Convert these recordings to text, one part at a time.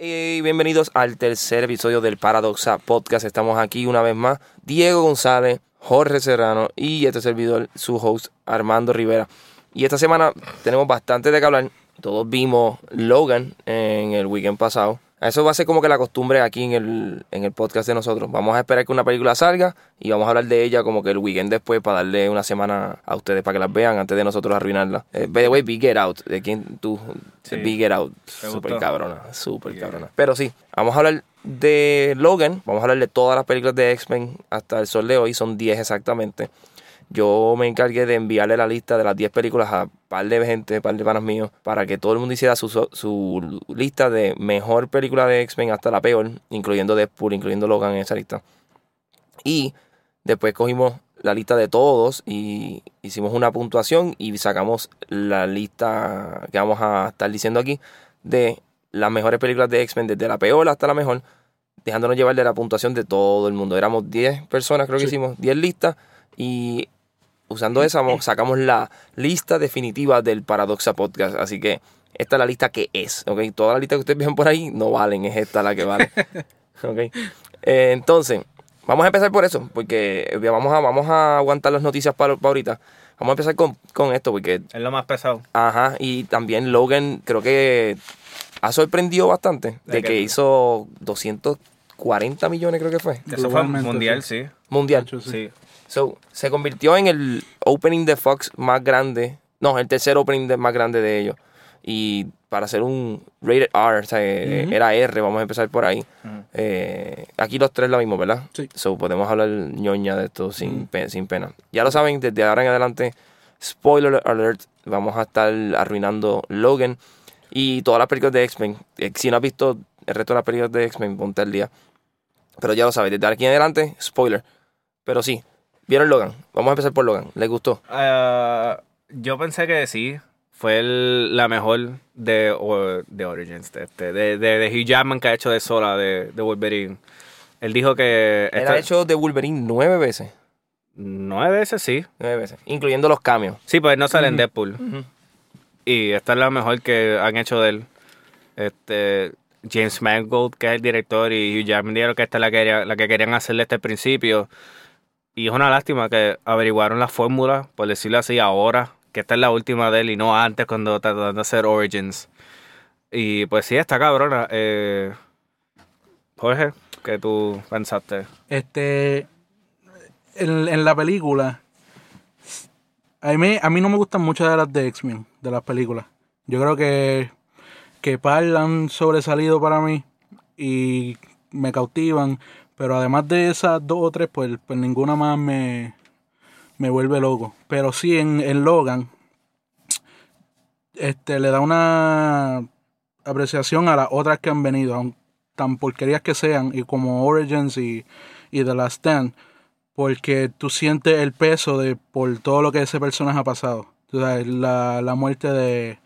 Y bienvenidos al tercer episodio del Paradoxa Podcast. Estamos aquí una vez más. Diego González, Jorge Serrano y este servidor, su host Armando Rivera. Y esta semana tenemos bastante de qué hablar. Todos vimos Logan en el weekend pasado. Eso va a ser como que la costumbre aquí en el, en el podcast de nosotros. Vamos a esperar que una película salga y vamos a hablar de ella como que el weekend después para darle una semana a ustedes para que las vean antes de nosotros arruinarla. Eh, by the way, Big Get Out. ¿De quién tú? Sí. Big Get Out. ¿Te Súper cabrona. Súper Yeah. cabrona. Pero sí, vamos a hablar de Logan. Vamos a hablar de todas las películas de X-Men hasta el sol de hoy. Son 10 exactamente. Yo me encargué de enviarle la lista de las 10 películas a un par de gente, un par de panas míos, para que todo el mundo hiciera su, su lista de mejor película de X-Men hasta la peor, incluyendo Deadpool, incluyendo Logan en esa lista. Y después cogimos la lista de todos y hicimos una puntuación y sacamos la lista que vamos a estar diciendo aquí de las mejores películas de X-Men, desde la peor hasta la mejor, dejándonos llevar de la puntuación de todo el mundo. Éramos 10 personas, creo que Sí. hicimos 10 listas y usando esa mo- sacamos la lista definitiva del Paradoxa Podcast. Así que esta es la lista que es, ¿ok? Todas las listas que ustedes ven por ahí no valen, es esta la que vale. ¿ok? Eh, entonces, vamos a empezar por eso, porque eh, vamos a, vamos a aguantar las noticias para, para ahorita. Vamos a empezar con, con esto, porque, Es lo más pesado. ajá, y también Logan creo que ha sorprendido bastante de ¿De que qué? hizo 240 millones, creo que fue, Eso fue mundial, sí. mundial. Sí. So, se convirtió en el opening de Fox más grande. No, el tercer opening de- más grande de ellos. Y para hacer un rated R, o sea, eh, era R, vamos a empezar por ahí. Eh, aquí los tres lo mismo, ¿verdad? Sí. So, podemos hablar ñoña de esto sin, pe- sin pena. Ya lo saben, desde ahora en adelante, spoiler alert, vamos a estar arruinando Logan y todas las películas de X-Men. Eh, Si no has visto el resto de las películas de X-Men, ponte al día. Pero ya lo sabes, desde aquí en adelante, spoiler. Pero sí, ¿vieron Logan? Vamos a empezar por Logan. ¿Les gustó? Ah, yo pensé que sí. Fue el- la mejor de, de Origins, de, este, de, de, de Hugh Jackman que ha hecho de sola, de, de Wolverine. Él dijo que... Él esta- ha hecho de Wolverine nueve veces. Nueve veces sí. Nueve veces. Incluyendo los cambios. Sí, pues no sale en. Deadpool. Y esta es la mejor que han hecho de él. Este, James Mangold, que es el director, y Hugh Jackman dijeron que esta es la que, quería- la que querían hacerle desde el principio. Y es una lástima que averiguaron la fórmula, por decirlo así, ahora, que esta es la última de él y no antes cuando trataron de hacer Origins. Y pues sí, está cabrona. Eh, Jorge, ¿qué tú pensaste? Este, en, en la película, a mí, a mí no me gustan muchas de las de X-Men, de las películas. Yo creo que, que par han sobresalido para mí y me cautivan, pero además de esas dos o tres, pues, pues ninguna más me, me vuelve loco. Pero sí, en, en Logan, este, le da una apreciación a las otras que han venido, tan porquerías que sean, y como Origins y, y The Last Stand, porque tú sientes el peso de por todo lo que ese personaje ha pasado. La, la muerte de,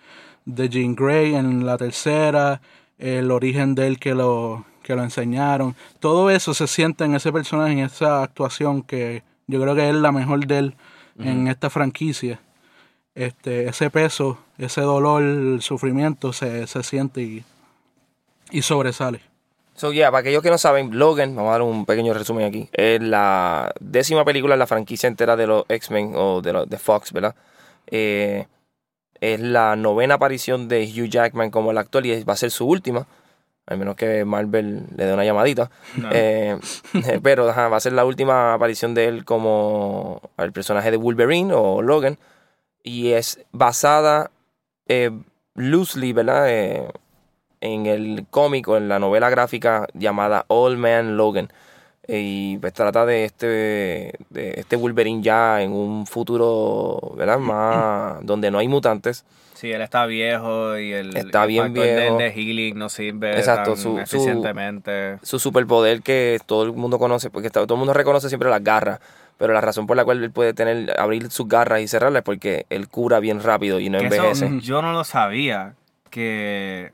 de Jean Grey en la tercera, el origen de él que lo, que lo enseñaron, todo eso se siente en ese personaje, en esa actuación que yo creo que es la mejor de él en esta franquicia. Este, ese peso, ese dolor, el sufrimiento se, se siente y, y sobresale. So, yeah, para aquellos que no saben, Logan, vamos a dar un pequeño resumen aquí, es la décima película en la franquicia entera de los X-Men o de, los- de Fox, ¿verdad? Eh, es la novena aparición de Hugh Jackman como el actor y va a ser su última, al menos que Marvel le dé una llamadita. Eh, pero ajá, va a ser la última aparición de él como el personaje de Wolverine o Logan. Y es basada eh, loosely, ¿verdad? Eh, en el cómic o en la novela gráfica llamada Old Man Logan. Y pues trata de este, de este Wolverine ya en un futuro, ¿verdad? Más donde no hay mutantes. Sí, él está viejo y el, Está el bien viejo. de healing no sirve Exacto, tan su- su- eficientemente. su superpoder que todo el mundo conoce, porque todo el mundo reconoce siempre las garras, pero la razón por la cual él puede tener abrir sus garras y cerrarlas es porque él cura bien rápido y no Que eso envejece. yo no lo sabía, que,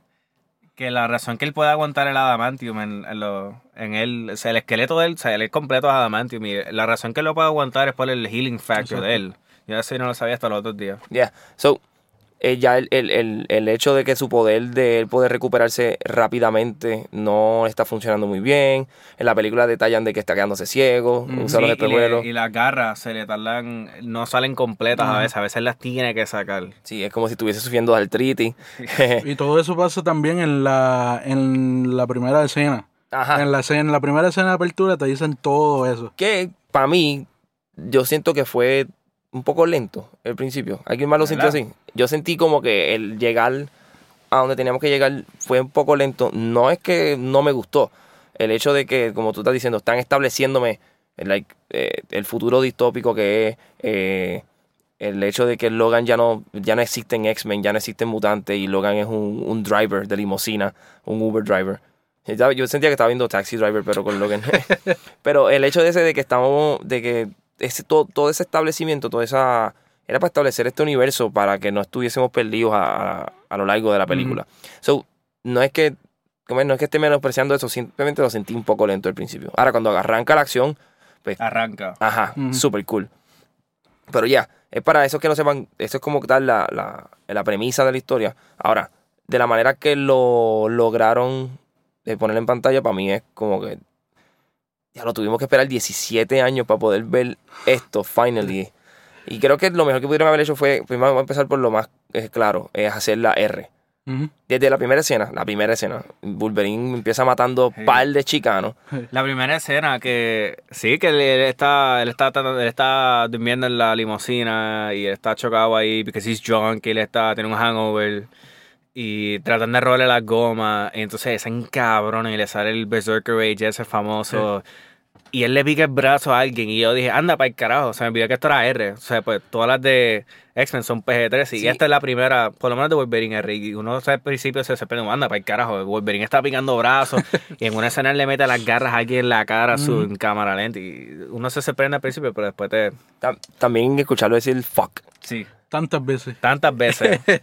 que la razón que él puede aguantar el adamantium en, en, lo- en él, o sea, el esqueleto de él, o sea, él es completo adamantium y la razón que él lo puede aguantar es por el healing factor Exacto. de él. Yo eso no lo sabía hasta los otros días. Yeah. So, eh, ya el, el- el- el hecho de que su poder de él poder recuperarse rápidamente no está funcionando muy bien. En la película detallan de que está quedándose ciego, Mm. usa los Sí, y, espejuelos. le- y las garras se le tardan, no salen completas a veces, a veces las tiene que sacar. Sí, es como si estuviese sufriendo de artritis. Y todo eso pasa también en la, en la primera escena. Ajá. En la, escena- en la primera escena de apertura te dicen todo eso. Que para mí, yo siento que fue un poco lento el principio. ¿Alguien más lo sintió ¿Verdad? así? Yo sentí como que el llegar a donde teníamos que llegar fue un poco lento. No es que no me gustó. El hecho de que, como tú estás diciendo, están estableciéndome like, eh, el futuro distópico que es eh, el hecho de que Logan ya no, ya no existen X-Men, ya no existen mutantes y Logan es un, un driver de limusina, un Uber driver. Yo sentía que estaba viendo Taxi Driver, pero con Logan. pero el hecho de ese de que estamos, de que ese, todo, todo ese establecimiento, toda esa... Era para establecer este universo para que no estuviésemos perdidos a, a- a lo largo de la película. So, no es que no es que esté menospreciando eso, simplemente lo sentí un poco lento al principio. Ahora, cuando arranca la acción, pues, Arranca. ajá, super cool. Pero ya, es para esos que no sepan, eso es como tal la, la, la premisa de la historia. Ahora, de la manera que lo lograron de poner en pantalla, para mí es como que ya lo tuvimos que esperar 17 años para poder ver esto, finally. Y creo que lo mejor que pudieron haber hecho fue, primero vamos a empezar por lo más eh, claro, es hacer la R. Desde la primera escena, la primera escena, Wolverine empieza matando Sí. par de chicanos. La primera escena que sí que él, está él está él está durmiendo en la limusina y él está chocado ahí porque he's drunk y él está tiene un hangover y tratan de robarle las gomas y entonces ese cabrón y le sale el Berserker Rage ese famoso y él le pica el brazo a alguien y yo dije anda para el carajo se me olvidó que esto era R o sea pues todas las de X-Men son PG-13 y Sí. esta es la primera por lo menos de Wolverine R y uno o sea, al principio se sorprende anda para el carajo Wolverine está picando brazos y en una escena él le mete las garras a alguien en la cara su en cámara lenta y uno se sorprende al principio pero después te Ta- También escucharlo decir fuck. sí Tantas veces. tantas veces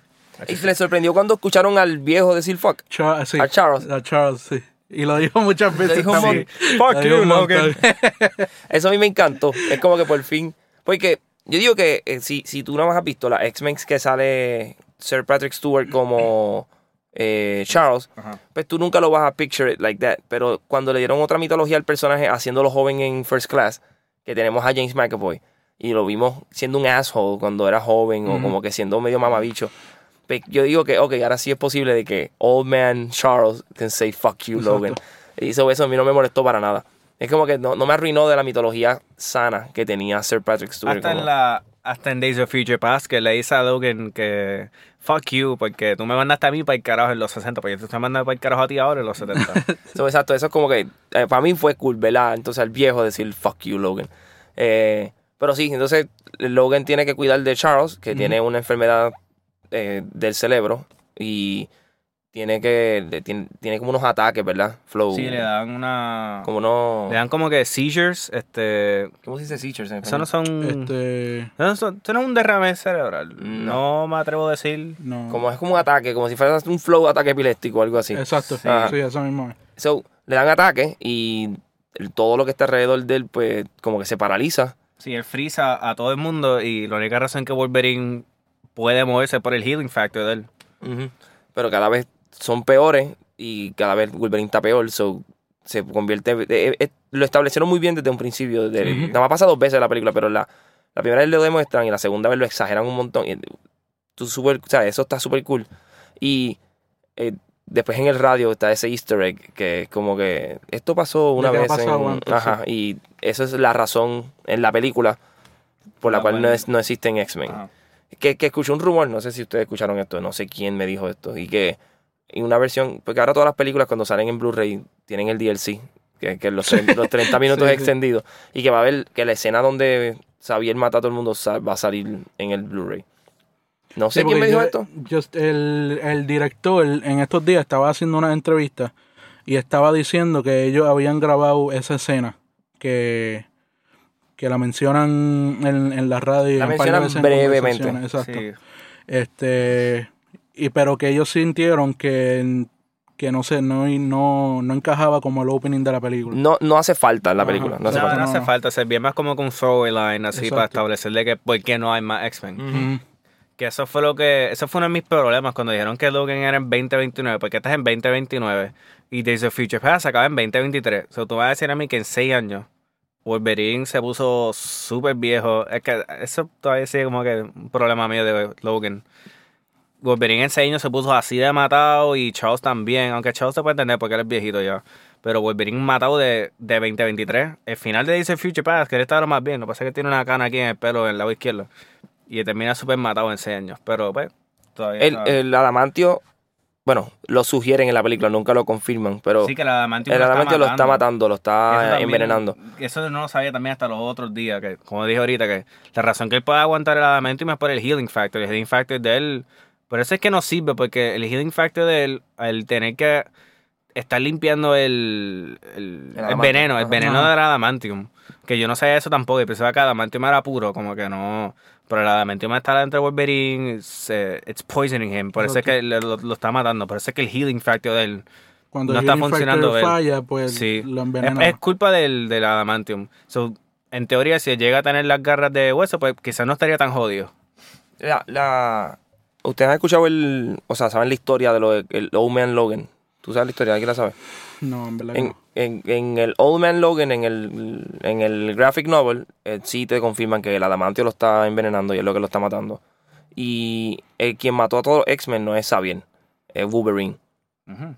Y les sorprendió cuando escucharon al viejo decir fuck. Cha- sí. A Charles. A Charles, sí. Y lo dijo muchas veces dijo también. mon- Lo dijo un montón. Eso a mí me encantó. Es como que por fin. Porque yo digo que eh, si, si tú no más has visto la X-Men que sale Sir Patrick Stewart como eh, Charles, Ajá. pues tú nunca lo vas a picture it like that. Pero cuando le dieron otra mitología al personaje haciéndolo joven en First Class, que tenemos a James McAvoy, y lo vimos siendo un asshole cuando era joven o como que siendo medio mamabicho. Yo digo que, ok, ahora sí es posible de que Old Man Charles can say fuck you. Logan. Y eso, eso a mí no me molestó para nada. Es como que no, no me arruinó de la mitología sana que tenía Sir Patrick Stewart. Hasta como- en, la, hasta en Days of Future Past que le dice a Logan que fuck you, porque tú me mandaste a mí para el carajo en los 60, porque te estoy mandando para el carajo a ti ahora en los 70. So, exacto, eso es como que eh, para mí fue cool, ¿verdad? Entonces al viejo decir fuck you, Logan. Eh, pero sí, entonces Logan tiene que cuidar de Charles, que tiene una enfermedad eh, del cerebro y tiene que tiene, tiene como unos ataques, ¿verdad? Flow. sí, le dan una... como unos Le dan como que seizures, este... ¿Cómo se dice seizures en Eso no español? son... Este. No, son- eso no es un derrame cerebral. No. No. me atrevo a decir. No. Como es como un ataque, como si fuera un flow ataque epiléptico o algo así. Exacto. Sí. Sí, eso mismo. es. So, le dan ataque y todo lo que está alrededor de él, pues, como que se paraliza. Sí, él frisa a todo el mundo y la única razón que Wolverine puede moverse por el healing factor de él. Pero cada vez son peores y cada vez Wolverine está peor. So, se convierte. eh, eh, lo establecieron muy bien desde un principio. Nada más pasa dos veces en la película, pero la, la primera vez lo demuestran y la segunda vez lo exageran un montón. Y, tú super, o sea, eso está súper cool. Y eh, después en el radio está ese easter egg que es como que esto pasó una vez. pasado en- antes, ajá, y eso es la razón en la película por la La cual no, es, no existen X-Men. Que, que escuché un rumor, no sé si ustedes escucharon esto, no sé quién me dijo esto, y que en una versión, porque ahora todas las películas cuando salen en Blu-ray tienen el DLC, que, que los, los 30 minutos Sí, sí. extendidos, y que va a haber que la escena donde Xavier mata a todo el mundo va a salir en el Blu-ray. No sé Sí, quién me dijo yo- esto. yo- el, el director en estos días estaba haciendo una entrevista y estaba diciendo que ellos habían grabado esa escena que, que la mencionan en, en la radio. La mencionan veces brevemente. Exacto. Sí. Este, y pero que ellos sintieron que, que no sé, no, no, no encajaba como el opening de la película. No, no hace falta en la película, no No, hace no, falta. hace falta, se ve más como con un storyline así Exacto. para establecerle que por qué no hay más X-Men. Que eso fue lo que. Eso fue uno de mis problemas cuando dijeron que Logan era en 2029. Porque estás en 2029 y Days of Future Past acaba en 2023. O sea, tú vas a decir a mí que en 6 años Wolverine se puso súper viejo. Es que eso todavía sigue como que un problema mío de Logan. Wolverine en 6 años se puso así de matado y Charles también. Aunque Charles se puede entender porque él es viejito ya. Pero Wolverine matado de, de 2023. El final de of Future Past, que él está lo más bien. Lo que pasa es que tiene una cana aquí en el pelo, en el lado izquierdo. Y termina súper matado en 6 años. Pero pues, todavía. El, el adamantio, bueno, lo sugieren en la película, nunca lo confirman, pero sí, que el adamantio el adamantio lo está matando, lo Eso está también- envenenando. Eso no lo sabía también hasta los otros días, que como dije ahorita, que la razón que él puede aguantar el adamantium es por el healing factor. El healing factor de él, por eso es que no sirve, porque el healing factor de él, al tener que estar limpiando el, el, El el adamantium. veneno, el veneno del adamantium, que yo no sabía eso tampoco, y pensaba que adamantium era puro, como que no... Pero el adamantium está dentro de Wolverine, it's, it's poisoning him, por eso es que lo, está matando, por eso es que el healing factor de él Cuando No el está funcionando falla, pues Sí. lo Es, envenena. es culpa del, del adamantium. So, en teoría, si llega a tener las garras de hueso, pues quizás no estaría tan jodido. La, la- Ustedes han escuchado el, o sea, saben la historia de lo de- el Old Man Logan. ¿Tú sabes la historia? ¿Alguien la sabe? No, en verdad que En, no. En, en el Old Man Logan, en el, en el graphic novel, eh, sí te confirman que el adamantio lo está envenenando y es lo que lo está matando. Y el quien mató a todos los X-Men no es Xavier, es Wolverine.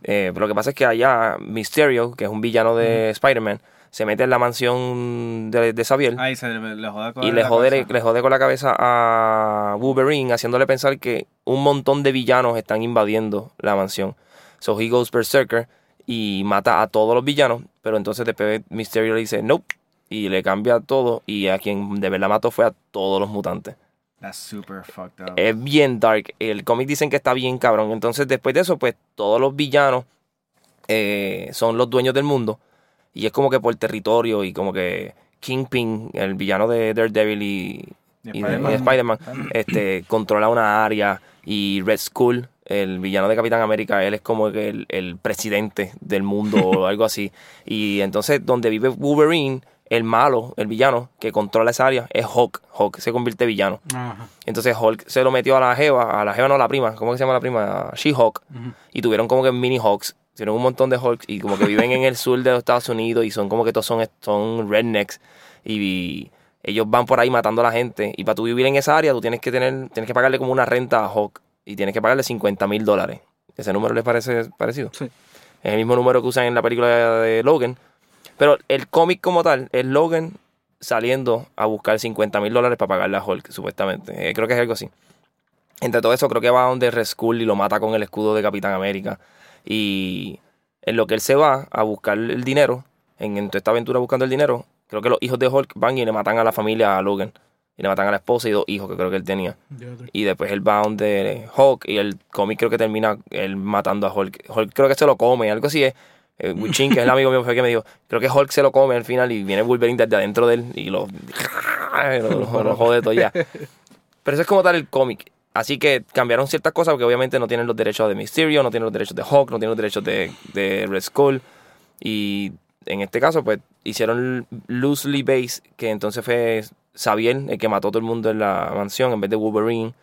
Eh, pero lo que pasa es que allá Mysterio, que es un villano de Spider-Man, se mete en la mansión de, de Xavier Ay, se le, le joda con y le jode, le jode con la cabeza a Wolverine, haciéndole pensar que un montón de villanos están invadiendo la mansión. So he goes berserker y mata a todos los villanos, pero entonces después Mysterio le dice nope y le cambia todo y a quien de verdad mató fue a todos los mutantes. That's super fucked up. Es bien dark. El cómic dicen que está bien cabrón. Entonces después de eso, pues todos los villanos eh, son los dueños del mundo. Y es como que por territorio y como que Kingpin, el villano de Daredevil y, Y y de- Spider-Man. y de Spider-Man, este, controla una área. Y Red Skull, el villano de Capitán América, él es como el, el presidente del mundo o algo así. Y entonces donde vive Wolverine, el malo, el villano que controla esa área, es Hulk. Hulk se convierte en villano. Ajá. Entonces Hulk se lo metió a la Jeva, a la Jeva no, a la prima, ¿cómo que se llama la prima? She-Hulk. Y tuvieron como que mini Hulks. Tuvieron un montón de Hulks y como que viven en el sur de los Estados Unidos y son como que todos son, son rednecks. Y, ellos van por ahí matando a la gente. Y para tú vivir en esa área, tú tienes que tener, tienes que pagarle como una renta a Hulk. Y tienes que pagarle 50 mil dólares. ¿Ese número les parece parecido? Sí. Es el mismo número que usan en la película de Logan. Pero el cómic como tal es Logan saliendo a buscar 50 mil dólares para pagarle a Hulk, supuestamente. Eh, creo que es algo así. Entre todo eso, creo que va a donde Red Skull y lo mata con el escudo de Capitán América. Y en lo que él se va a buscar el dinero, en, en toda esta aventura buscando el dinero, creo que los hijos de Hulk van y le matan a la familia a Logan. Y le matan a la esposa y dos hijos que creo que él tenía. Y después él va donde Hulk y el cómic creo que termina él matando a Hulk. Hulk creo que se lo come, algo así es. Eh, Wichin, que es el amigo mío, fue que me dijo, creo que Hulk se lo come al final y viene Wolverine desde adentro de él y lo, lo, lo- lo jode todo ya. Pero eso es como tal el cómic. Así que cambiaron ciertas cosas porque obviamente no tienen los derechos de Mysterio, no tienen los derechos de Hulk, no tienen los derechos de, de Red Skull. Y en este caso, pues hicieron loosely based, que entonces fue Xavier el que mató a todo el mundo en la mansión en vez de Wolverine.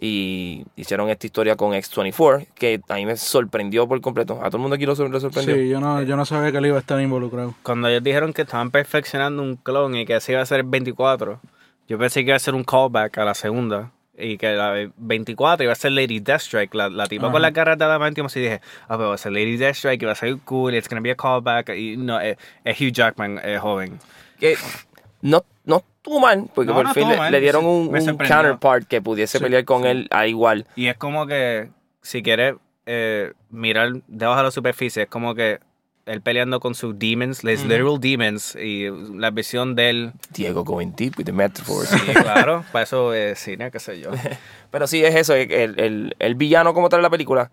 Y hicieron esta historia con X24, que a mí me sorprendió por completo. A todo el mundo aquí lo, sor- lo sorprendió. Sí, yo no, yo no sabía que él iba a estar involucrado. Cuando ellos dijeron que estaban perfeccionando un clon y que ese iba a ser el 24, yo pensé que iba a ser un callback a la segunda. Y que la 24 iba a ser Lady Deathstrike, la, la tipa Ajá. con las garras de adamantium. Así dije, ah, pero va a ser Lady Deathstrike, y va a ser cool, it's gonna be a callback. Y no, es, es Hugh Jackman, eh, joven. que no, no estuvo mal, porque No, por no fin le, dieron un, counterpart que pudiese Sí, pelear con sí. él a igual. Y es como que, si quieres eh, mirar debajo de la superficie, es como que él peleando con sus demons, les literal demons, y la visión de él. Diego going deep with the metaphors. Sí, claro, para eso es cine, qué sé yo. Pero sí es eso, el, el, el villano como tal de la película,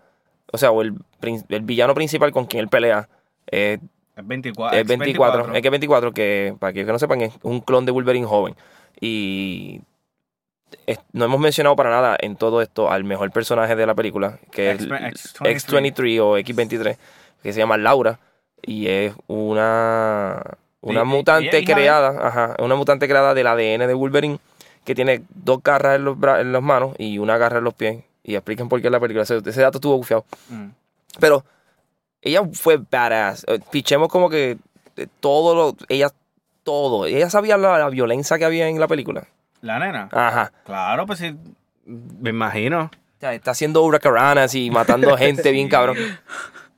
o sea, o el, el villano principal con quien él pelea, eh, Es 24. es 24, es que 24, que para aquellos que no sepan, es un clon de Wolverine joven. Y es- no hemos mencionado para nada en todo esto al mejor personaje de la película, que es X- X23 o X23, que se llama Laura, y es una, una Y- y- mutante de- creada, ajá, una mutante creada del ADN de Wolverine, que tiene dos garras en los, bra- en las manos y una garra en los pies. Y explican por qué la película. Ese, ese dato estuvo bufiado. Mm. Pero ella fue badass. Eh, Pichemos como que eh, todo lo. Ella. Todo. Ella sabía la, la violencia que había en la película. La nena. Ajá. Claro, pues sí. Me imagino. O sea, está haciendo huracaranas y matando gente bien cabrón.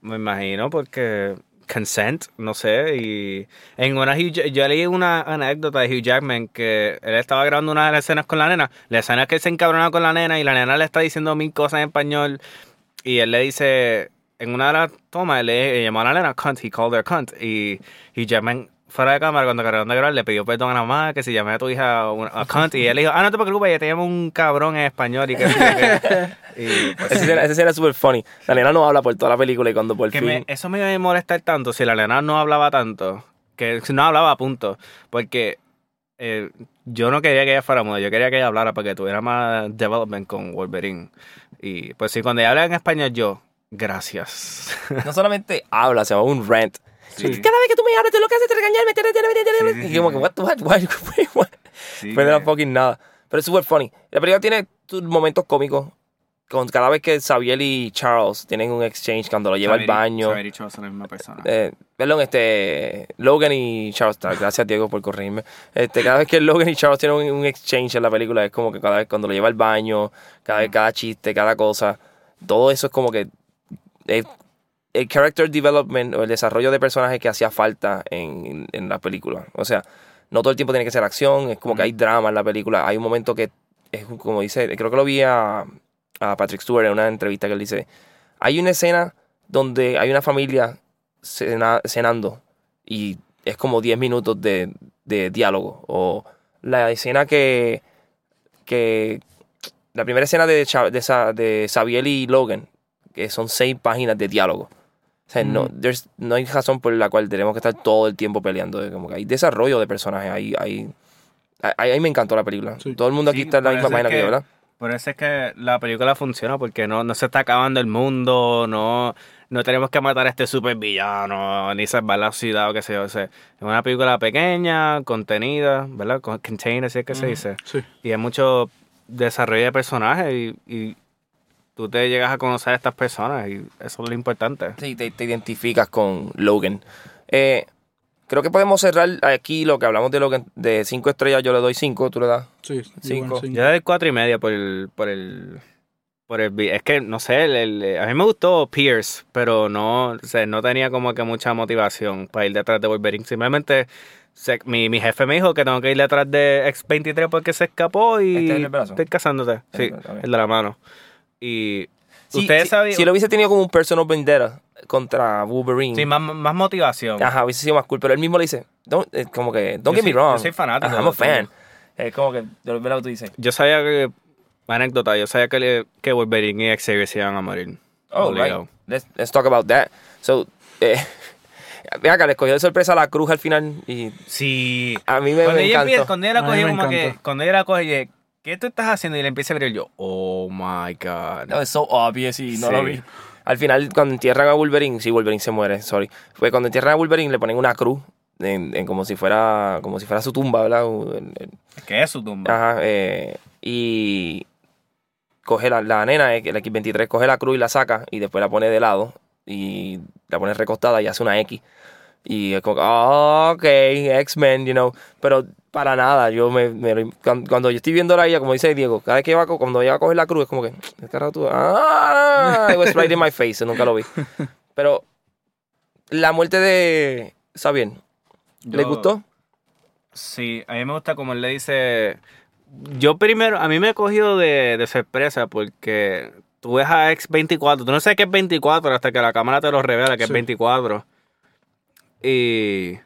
Me imagino porque consent, no sé, y en una yo leí una anécdota de Hugh Jackman que él estaba grabando una de las escenas con la nena, la escena es que él se encabrona con la nena y la nena le está diciendo mil cosas en español y él le dice, en una de las tomas, le llamó a la nena cunt, he called her cunt, y Hugh Jackman fuera de cámara cuando acabaron de grabar le pidió perdón a la mamá que si llamé a tu hija una- a cunt y él le dijo, ah no te preocupes, ya te llamo un cabrón en español y que, y, pues, Esa escena, esa escena es súper funny. La nena no habla por toda la película y cuando por que fin. me- eso me iba a molestar tanto si la nena no hablaba tanto. Que si no hablaba, punto. Porque eh, yo no quería que ella fuera muda, yo quería que ella hablara para que tuviera más development con Wolverine. Y pues sí, cuando ella habla en español, yo, gracias. No solamente habla, se llama un rant. Sí. Cada vez que tú me hablas, tú lo que haces es regañarme. te- te- te- te- te- y como que, what, what, what, what? Pues no fucking nada. Pero es súper funny. La película tiene momentos cómicos. Con cada vez que Xavier y Charles tienen un exchange cuando lo lleva al Xavier y- baño. Xavier y Charles son la misma persona. Eh, perdón, este. Logan y Charles. Gracias, Diego, por corregirme. Este, cada vez que Logan y Charles tienen un, un exchange en la película, es como que cada vez cuando lo lleva al baño, cada vez, cada chiste, cada cosa. Todo eso es como que. El, el character development o el desarrollo de personajes que hacía falta en, en la película. O sea, no todo el tiempo tiene que ser acción, es como que hay drama en la película. Hay un momento que es como dice, creo que lo vi a, a Patrick Stewart en una entrevista que él dice, hay una escena donde hay una familia cena- cenando y es como 10 minutos de, de diálogo. O la escena que, que la primera escena de, de, de Xavier y Logan, que son seis páginas de diálogo. O sea, no, there's- no hay razón por la cual tenemos que estar todo el tiempo peleando. Es Como que hay desarrollo de personajes. Hay, hay, a- a mí me encantó la película. Sí. Todo el mundo aquí Sí, está en la misma página que, yo, que- ¿verdad? Por eso es que la película funciona, porque no, no se está acabando el mundo, no, no tenemos que matar a este super villano, ni salvar la ciudad o qué sé yo. O sea, es una película pequeña, contenida, ¿verdad? Con- Contained, así es que se dice. Sí. Y hay mucho desarrollo de personajes y, y tú te llegas a conocer a estas personas y eso es lo importante. Sí, te, te identificas con Logan. Eh, creo que podemos cerrar aquí lo que hablamos de Logan. De 5 estrellas yo le doy 5, tú le das. Sí, Cinco. igual, sí. Yo le doy cuatro y media por el, por el, por el, es que no sé, el- el- a mí me gustó Pierce, pero no, o sea, no tenía como que mucha motivación para ir detrás de Wolverine. Simplemente se- mi, mi jefe me dijo que tengo que ir detrás de X23 porque se escapó y ¿Este es el del brazo? estoy casándote. Sí, El- ok. el de la mano. Y Sí, ustedes sí, sabían, Si lo hubiese tenido como un personal vendetta contra Wolverine. sí, más, más motivación. Ajá, hubiese sido más cool. Pero él mismo le dice, don't, eh, como que, don't Yo get me soy- wrong. yo soy fanático Ajá, I'm a fan. Es como que, de lo que tú dices. Yo sabía que, anécdota, yo sabía que, le- que Wolverine y Xavier se iban a morir. Oh, Obligado. right. Let's, let's talk about that. So, eh, ve acá, le cogió de sorpresa la cruz al final y Sí. a mí me, cuando, me ella encantó. empieza- cuando ella A la cogió, me como que, encantó. cuando ella la coge, ¿qué tú estás haciendo? Y le empieza a abrir yo, oh my god. No, es so obvious y no Sí. lo vi. Al final, cuando entierran a Wolverine, sí, Wolverine se muere, sorry. Fue cuando entierran a Wolverine, le ponen una cruz, en, en como si fuera como si fuera su tumba, ¿verdad? ¿Qué es su tumba? Ajá, eh, y coge la, la nena, eh, el X23, coge la cruz y la saca y después la pone de lado y la pone recostada y hace una X. Y es como, oh, ok, X-Men, you know. Pero para nada, yo me, me- cuando, yo estoy viendo a ella, como dice Diego, cada vez que va, cuando ella va a coger la cruz, es como que, ¿qué carajo tú? Ah, it was right in my face, nunca lo vi. Pero la muerte de Sabien, ¿le Yo- gustó? Sí, a mí me gusta como él le dice. Yo primero, a mí me he cogido de, de sorpresa porque tú ves a X24, tú no sabes qué es 24 hasta que la cámara te lo revela que es Sí. 24. Y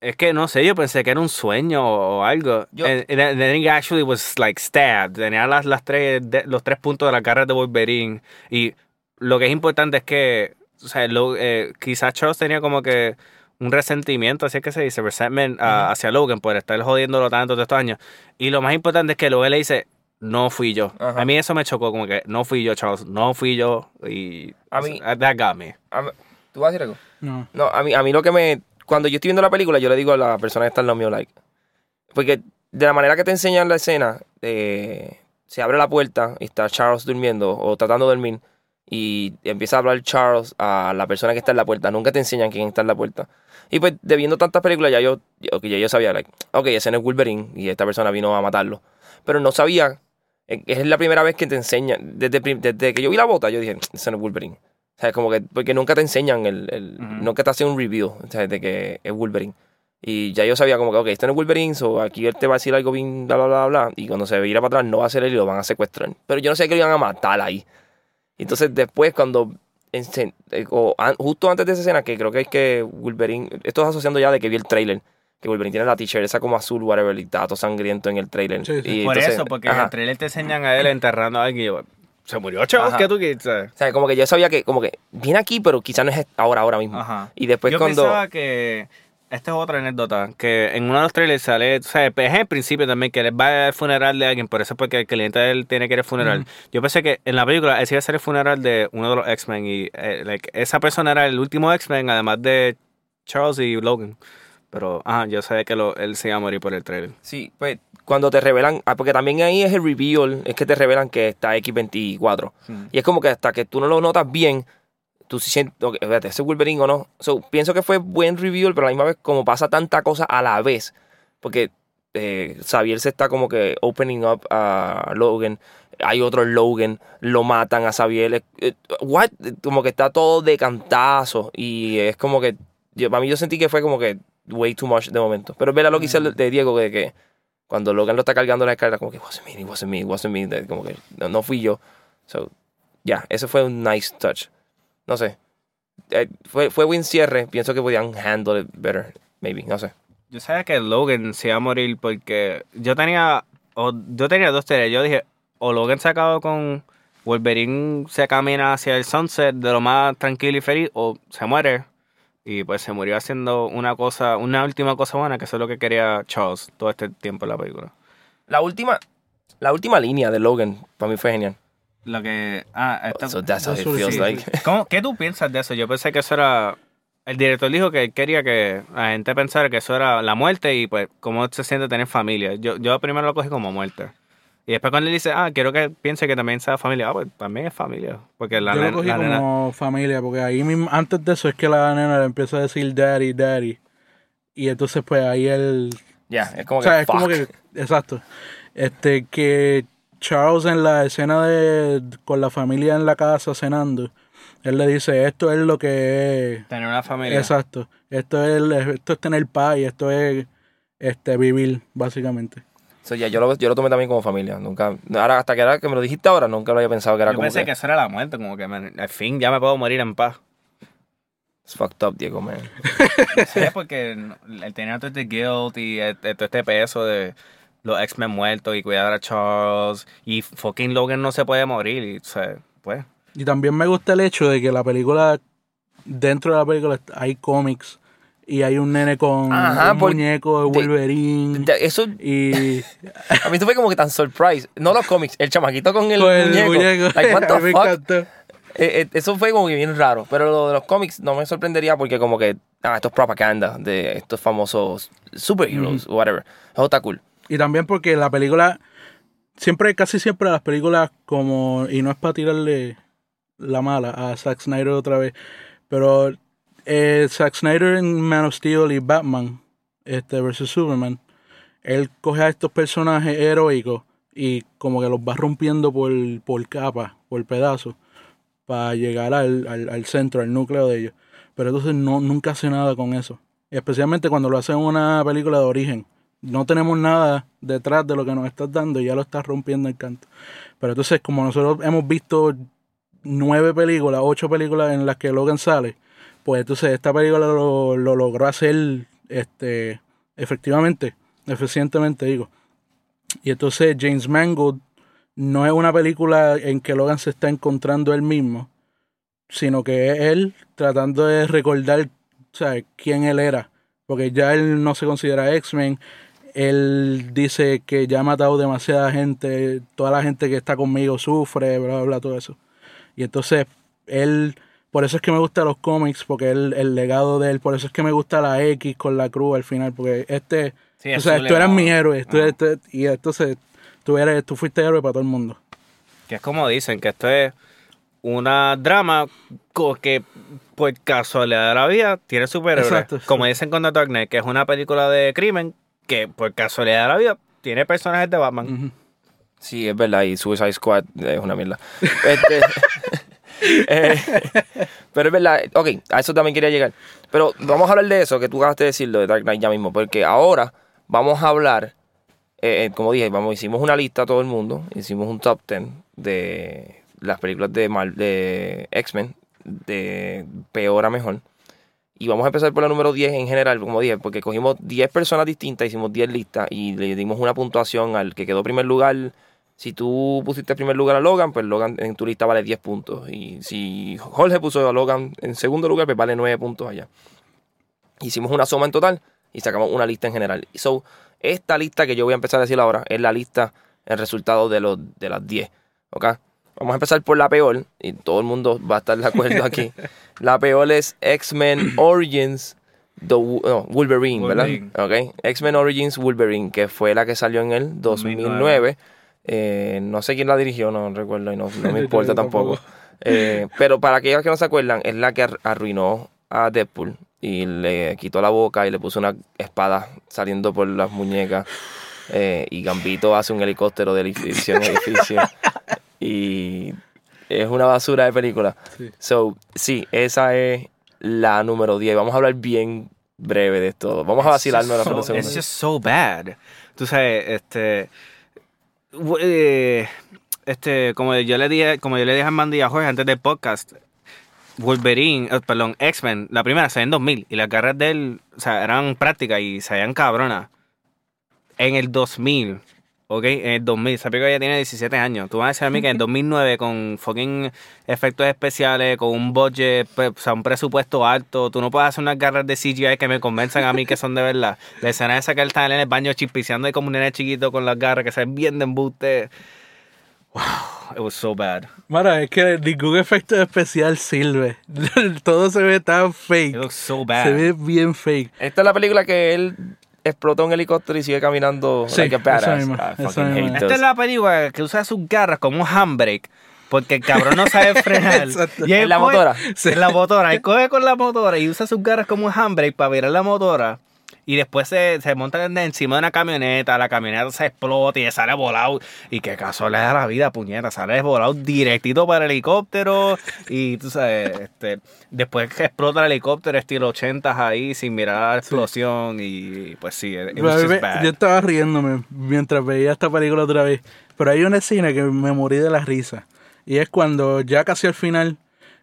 es que no sé, yo pensé que era un sueño o, algo. Yo- And- and then he actually was like stabbed. Tenía las, las tres, de- los tres puntos de la garra de Wolverine. Y lo que es importante es que, o sea, lo- eh, quizás Charles tenía como que un resentimiento, así es que se dice, resentment ah, hacia Logan por estar jodiéndolo tanto todos estos años. Y lo más importante es que Logan le dice, no fui yo. Ajá. A mí eso me chocó, como que no fui yo, Charles, no fui yo. Y A mí- that got me. A ¿Tú vas a decir algo? No. No, a mí, a mí lo que me. Cuando yo estoy viendo la película, yo le digo a la persona que está al lado mío, like. Porque de la manera que te enseñan la escena, eh, se abre la puerta y está Charles durmiendo o tratando de dormir y empieza a hablar Charles a la persona que está en la puerta. Nunca te enseñan quién está en la puerta. Y pues, de viendo tantas películas, ya yo, ya yo sabía, like, ok, ese no es Wolverine y esta persona vino a matarlo. Pero no sabía, eh, es la primera vez que te enseñan, desde, desde que yo vi la bota, yo dije, ese no es Wolverine. O sea, como que, porque nunca te enseñan, el, el nunca te hacen un review, o sea, de que es Wolverine. Y ya yo sabía como que, ok, este no es Wolverine, o aquí él te va a decir algo bien, bla, bla, bla, bla. Y cuando se vira para atrás no va a ser él y lo van a secuestrar. Pero yo no sé que lo iban a matar ahí. Entonces después cuando eh, o justo antes de esa escena, que creo que es que Wolverine, esto es asociando ya de que vi el trailer, que Wolverine tiene la t-shirt esa como azul, whatever, y está todo sangriento en el trailer. Y Por eso, porque en el trailer te enseñan a él enterrando a alguien y yo, se murió, chaval, ¿qué tú quieres? O sea, como que yo sabía que, como que viene aquí, pero quizá no es ahora, ahora mismo. Y después yo cuando... pensaba que esta es otra anécdota, que en uno de los trailers sale, o sea, es el principio también, que él va al funeral de alguien, por eso es porque el cliente de él tiene que ir al funeral. Yo pensé que en la película él iba a ser el funeral de uno de los X-Men y eh, esa persona era el último X-Men, además de Charles y Logan. Pero, ajá, yo sabía que él se iba a morir por el trailer. Sí, pues cuando te revelan, ah, porque también ahí es el reveal, es que te revelan que está X24. Y es como que hasta que tú no lo notas bien, tú sientes, okay, fíjate, ese Wolverine o no. pienso que fue buen review, pero a la misma vez, como pasa tanta cosa a la vez, porque eh, Xavier se está como que opening up a Logan, hay otro Logan, lo matan a Xavier, eh, eh, what? como que está todo de cantazo y es como que, yo, para mí yo sentí que fue como que way too much de momento. Pero ve lo que hice de Diego, de que cuando Logan lo está cargando la escalera, como que wasn't me, wasn't me, wasn't me, como que no, fui yo. So, ya, yeah, ese fue un nice touch no sé. Eh, fue, fue buen cierre. Pienso que podían handle it better. Maybe, no sé. Yo sabía que Logan se iba a morir porque yo tenía, o, yo tenía dos teorías. Yo dije, o Logan se acabó con Wolverine se camina hacia el sunset de lo más tranquilo y feliz, o se muere. Y pues se murió haciendo una cosa, una última cosa buena, que eso es lo que quería Charles todo este tiempo en la película. La última, la última línea de Logan para mí fue genial. Lo que. Ah, ¿Cómo, ¿Qué tú piensas de eso? Yo pensé que eso era. El director dijo que quería que la gente pensara que eso era la muerte y pues cómo se siente tener familia. Yo, yo primero lo cogí como muerte. Y después cuando él dice, ah, quiero que piense que también sea familia, ah, pues también es familia. Porque la Yo lo cogí como familia, porque ahí mismo, antes de eso es que la nena le empieza a decir daddy, daddy. Y entonces pues ahí él... Ya, es como que... es como que... Exacto. Este, que Charles en la escena de con la familia en la casa cenando, él le dice, esto es lo que es... Tener una familia. Exacto. Esto es, esto es tener paz y esto es este, vivir, básicamente. So, ya, yo, lo, yo lo tomé también como familia. Nunca, ahora, hasta que, que me lo dijiste ahora, nunca lo había pensado que era como. Yo pensé que... eso era la muerte, como que al fin ya me puedo morir en paz. It's fucked up, Diego, man. sí, porque él tenía todo este guilt y este, todo este peso de los X-Men muertos y cuidar a Charles. Y fucking Logan no se puede morir. Y, pues. y también me gusta el hecho de que la película, dentro de la película hay cómics. Y hay un nene con un muñeco de Wolverine. eso. Y. a mí esto fue como que tan surprise. No los cómics, el chamaquito con el, muñeco. Like, what the fuck? Eh, eh, eso fue como que bien raro. Pero lo de los cómics no me sorprendería porque, como que. Ah, esto es propaganda de estos famosos superheroes, o whatever. Eso está cool. Y también porque la película, siempre, casi siempre las películas como, y no es para tirarle la mala a Zack Snyder otra vez, pero eh, Zack Snyder en Man of Steel y Batman este versus Superman, él coge a estos personajes heroicos y como que los va rompiendo por, por capas, por pedazos, para llegar al, al, al, centro, al núcleo de ellos. Pero entonces no, nunca hace nada con eso. Especialmente cuando lo hace en una película de origen no tenemos nada detrás de lo que nos estás dando y ya lo estás rompiendo el canto. Pero entonces, como nosotros hemos visto nueve películas, ocho películas en las que Logan sale, pues entonces esta película lo, logró hacer este, efectivamente, eficientemente digo. Y entonces James Mangold no es una película en que Logan se está encontrando él mismo, sino que es él tratando de recordar quién él era. Porque ya él no se considera X-Men, él dice que ya ha matado demasiada gente, toda la gente que está conmigo sufre, bla, bla, bla, todo eso. Y entonces, él, por eso es que me gustan los cómics, porque el, el legado de él, por eso es que me gusta la X con la cruz al final, porque este, Sí, o sea, tú eras mi héroe. tú- Ah. tú- y entonces tú, eres, tú fuiste héroe para todo el mundo. Que es como dicen, que esto es una drama que por casualidad de la vida tiene superhéroes. Exacto, sí. Como dicen con The Dark Knight, que es una película de crimen que por casualidad de la vida tiene personajes de Batman. Ujú. Sí, es verdad, y Suicide Squad es una mierda. Este, eh, pero es verdad, ok, a eso también quería llegar. Pero vamos a hablar de eso que tú acabaste de decirlo de Dark Knight ya mismo, porque ahora vamos a hablar, eh, eh, como dije, vamos, hicimos una lista a todo el mundo, hicimos un top 10 de las películas de, de X-Men, de peor a mejor. Y vamos a empezar por la número 10 en general, como dije, porque cogimos 10 personas distintas, hicimos 10 listas y le dimos una puntuación al que quedó primer lugar. Si tú pusiste primer lugar a Logan, pues Logan en tu lista vale 10 puntos. Y si Jorge puso a Logan en segundo lugar, pues vale 9 puntos allá. Hicimos una suma en total y sacamos una lista en general. So, esta lista que yo voy a empezar a decir ahora es la lista, el resultado de, los, de las 10. ¿Ok? Vamos a empezar por la peor, y todo el mundo va a estar de acuerdo aquí. La peor es X-Men Origins the, no, Wolverine, Wolverine. ¿verdad? Ok. X-Men Origins Wolverine, que fue la que salió en el 2009. Eh, no sé quién la dirigió, no recuerdo y no, no me importa tampoco. Eh, pero para aquellos que no se acuerdan, es la que ar- arruinó a Deadpool y le quitó la boca y le puso una espada saliendo por las muñecas. Eh, y Gambito hace un helicóptero de edificio en edificio. y es una basura de película. Sí. So, sí, esa es la número 10. Vamos a hablar bien breve de esto. Vamos a vacilarnos la so. It's just so bad. Tú sabes, este. Eh, Este, como yo le dije, como yo le dije a Mandy y a Jorge antes del podcast, Wolverine, eh, perdón, X-Men, la primera se en 2000 y las garras de él, o sea, eran prácticas y se veían cabronas. En el 2000, ¿ok? En el 2000, esa película ya tiene 17 años. Tú vas a decir a mí que en 2009 con fucking efectos especiales, con un budget, o sea, un presupuesto alto, tú no puedes hacer unas garras de CGI que me convenzan a mí que son de verdad. La escena esa que él está en el baño chispiciando y como un nene chiquito con las garras que se ven bien de embuste. Wow, it was so bad. Mara, es que ningún efecto especial sirve. Todo se ve tan It fake. looks so bad. Se ve bien fake. Esta es la película que él explotó un helicóptero y sigue caminando Sí, like esa misma, esa Esta es la película que usa sus garras como un handbrake. Porque el cabrón no sabe frenar. Exacto. Y ¿En la motora? Sí, en la motora. Él coge con la motora y usa sus garras como un handbrake para virar la motora. Y después se, se monta en- encima de una camioneta. La camioneta se explota y sale volado. Y qué caso le da la vida, puñeta. Sale volado directito para el helicóptero. Y tú sabes, este, después que explota el helicóptero, estilo 80 ahí, sin mirar la explosión. Y pues sí, it, was me- bad. yo estaba riéndome mientras veía esta película otra vez. Pero hay una escena que me morí de la risa. Y es cuando ya casi al final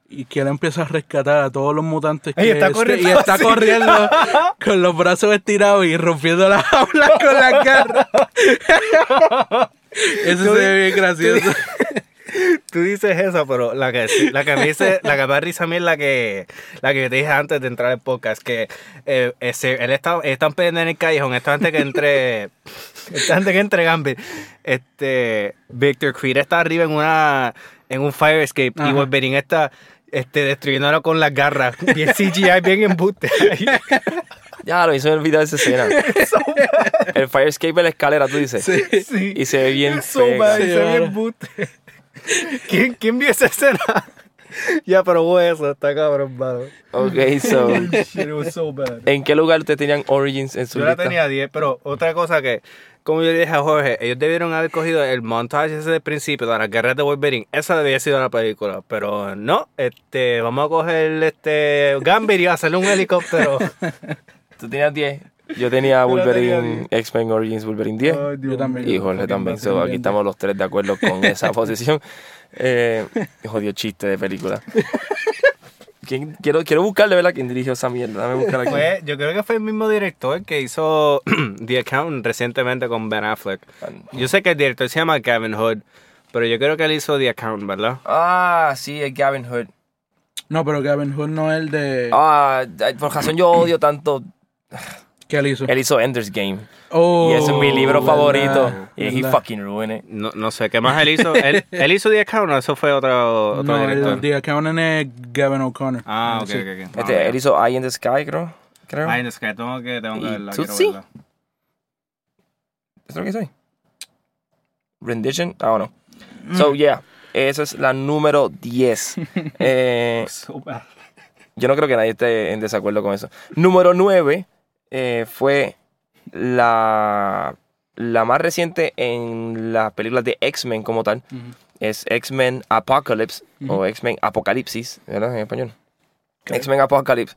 y que él empieza a rescatar a todos los mutantes que está este- corriendo y está corriendo con los brazos estirados y rompiendo las aulas con la garra. Eso se ve bien gracioso. Tú dices eso, pero la que, la que me dice, la que me risa a mí es la que, la que te dije antes de entrar al podcast, que eh, ese, él está, están peleando en el callejón, esto antes que entre, esto antes que entre Gambit, este, Victor Creed está arriba en una, en un fire escape y Ajá. Wolverine está, este, destruyéndolo con las garras, bien CGI, bien embuste. Ya, lo hizo en el video de esa escena. el fire escape en la escalera, tú dices. Sí. Y se ve bien So feo. bad, Sí, se ve embuste. ¿Quién, ¿Quién vio esa escena? ya, pero eso, está cabrón, mano. Ok, so. Shit, it was so bad. ¿En qué lugar te tenían Origins en su Yo la tenía 10, pero otra cosa que, como yo le dije a Jorge, ellos debieron haber cogido el montaje ese del principio de las guerras de Wolverine. Esa debía haber sido la película, pero no. Este, vamos a coger este Gambit y hacerle un helicóptero. Tú tenías 10. Yo la tenía Wolverine, X-Men Origins Wolverine 10. Yo también. y Jorge también. So, aquí estamos los tres de acuerdo con esa posición. Eh, jodido chiste de película. ¿Quién- quiero, quiero buscarle, ¿verdad? ¿Quién dirigió esa mierda? Dame buscar aquí. Fue, yo creo que fue el mismo director que hizo The Accountant recientemente con Ben Affleck. Yo sé que el director se llama Kevin Hood, pero yo creo que él hizo The Accountant, ¿verdad? Ah, sí, es Gavin Hood. No, pero Gavin Hood no es el de. Ah, por razón yo odio tanto. ¿Qué él hizo? Él hizo Ender's Game. Oh, y ese es mi libro verdad, favorito. Y he fucking ruined it. No, no sé, ¿qué más él hizo? ¿Él, él hizo The Accountant o eso fue otro, otro No, director? el The Accountant es Gavin O'Connor. Ah, ok, Sí. ok, ok. Este, él hizo Eye in the Sky, creo. creo. Ay, es que tengo que, tengo que ¿Y verla, verla. es lo que dice ahí? Rendition? I don't know. So, yeah. Esa es la número 10. Eh, yo no creo que nadie esté en desacuerdo con eso. Número 9 eh, fue la, la más reciente en las películas de X-Men como tal. Es X-Men Apocalypse o X-Men Apocalipsis, ¿verdad? En español. X-Men Apocalypse.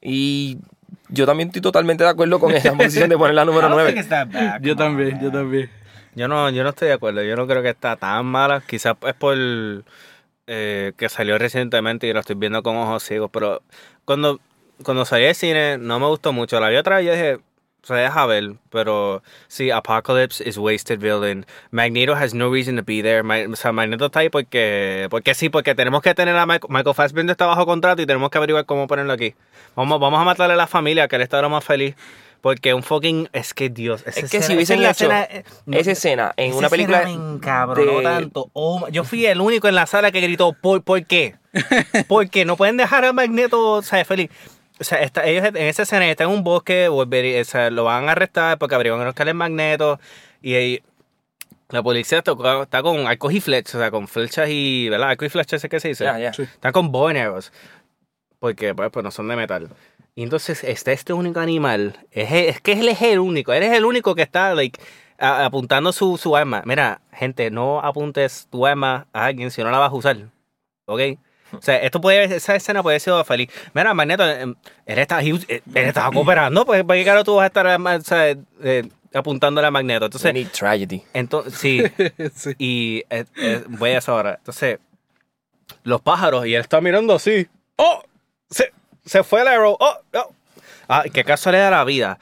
Y yo también estoy totalmente de acuerdo con esa posición de poner la número 9. Yo también, yo también. Yo no, yo no estoy de acuerdo. Yo no creo que está tan mala. Quizás es por eh, que salió recientemente y lo estoy viendo con ojos ciegos. Pero cuando, cuando salí del cine no me gustó mucho. La vi otra vez y dije, se deja ver. Pero sí, Apocalypse is wasted villain. Magneto has no reason to be there. Ma- o sea, Magneto está ahí porque, porque sí, porque tenemos que tener a Michael, Michael Fassbender está bajo contrato y tenemos que averiguar cómo ponerlo aquí. Vamos, vamos a matarle a la familia, que él está ahora más feliz. Porque un fucking. Es que Dios. esa Es que escena- si hubiesen hecho escena, eh, no- esa escena en esa una película encabronó de- tanto. Oh, yo fui el único en la sala que gritó, ¿por, ¿por qué? Porque no pueden dejar a Magneto, o sea, feliz. O sea, está- ellos en esa escena están en un bosque, Wolverine, o sea, lo van a arrestar porque abrieron el Magneto y ahí la policía está, está con arcos y flechas, o sea, con flechas y, ¿verdad? Arcos y flechas, ¿qué se dice? Ya, ya. Sí. Están con bow. Porque pues, pues no son de metal. Y entonces está este único animal. Es, es que él es el único. Él es el único que está like, a- apuntando su, su arma. Mira, gente, no apuntes tu arma a alguien si no la vas a usar. ¿Ok? O sea, esto puede, esa escena puede ser feliz. Mira, Magneto, eh, él, está, eh, él estaba cooperando, pues, ¿para qué caro tú vas a estar eh, o sea, eh, apuntándole a Magneto? Entonces, Any tragedy. entonces, sí. Sí. Y eh, eh, voy a esa hora. Entonces, los pájaros, y él está mirando así. ¡Oh! Se, se fue el arrow. ¡Oh! oh. Ah, qué casualidad la vida.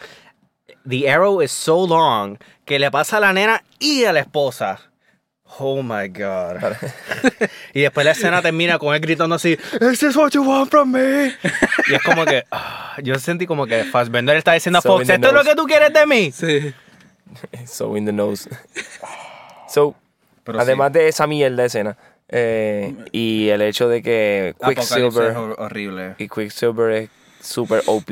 The arrow is so long que le pasa a la nena y a la esposa. Oh my God. y después la escena termina con él gritando así: ¿This is what you want from me? y es como que. ah, yo sentí como que Fassbender está diciendo a So Fox: ¿Esto es lo que tú quieres de mí? Sí. So in the nose. So, Pero además de esa mierda de escena eh, y el hecho de que Quicksilver horrible. y Quicksilver es super OP.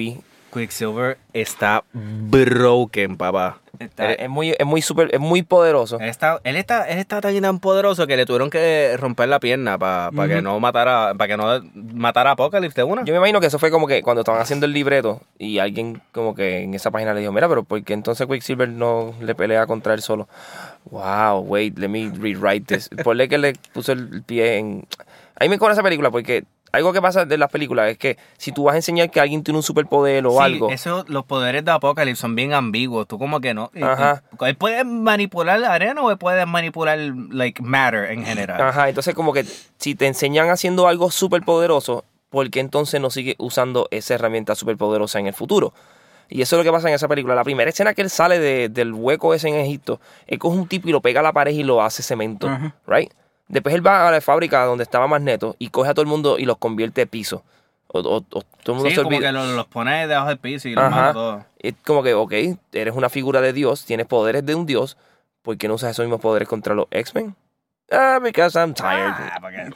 Quicksilver está broken, papá. Está- es muy, es muy super, es muy poderoso. Él está, él está, él está tan tan poderoso que le tuvieron que romper la pierna para que no matara, para que no matara a Apocalypse de una. Yo me imagino que eso fue como que cuando estaban haciendo el libreto y alguien como que en esa página le dijo, mira, pero ¿por qué entonces Quicksilver no le pelea contra él solo? Wow, wait, let me rewrite this. Ponle que le puso el pie en... A mí me cola esa película porque algo que pasa de las películas es que si tú vas a enseñar que alguien tiene un superpoder o Sí, algo... Eso, los poderes de Apocalypse son bien ambiguos. Tú como que no. Ajá. Él, puede manipular la arena o él puede manipular like matter en general. Ajá, entonces como que si te enseñan haciendo algo súper poderoso, ¿por qué entonces no sigue usando esa herramienta súper poderosa en el futuro? Y eso es lo que pasa en esa película. La primera escena que él sale de- del hueco ese en Egipto, él coge un tipo y lo pega a la pared y lo hace cemento, Ajá. right? Después él va a la fábrica donde estaba Magneto y coge a todo el mundo y los convierte en piso. O, o- o todo el mundo Sí, se como que los, los pone debajo del piso y los Ajá. mata todos. Es como que, ok, eres una figura de Dios, tienes poderes de un Dios, ¿por qué no usas esos mismos poderes contra los X-Men? Ah, because I'm tired. Ah, porque-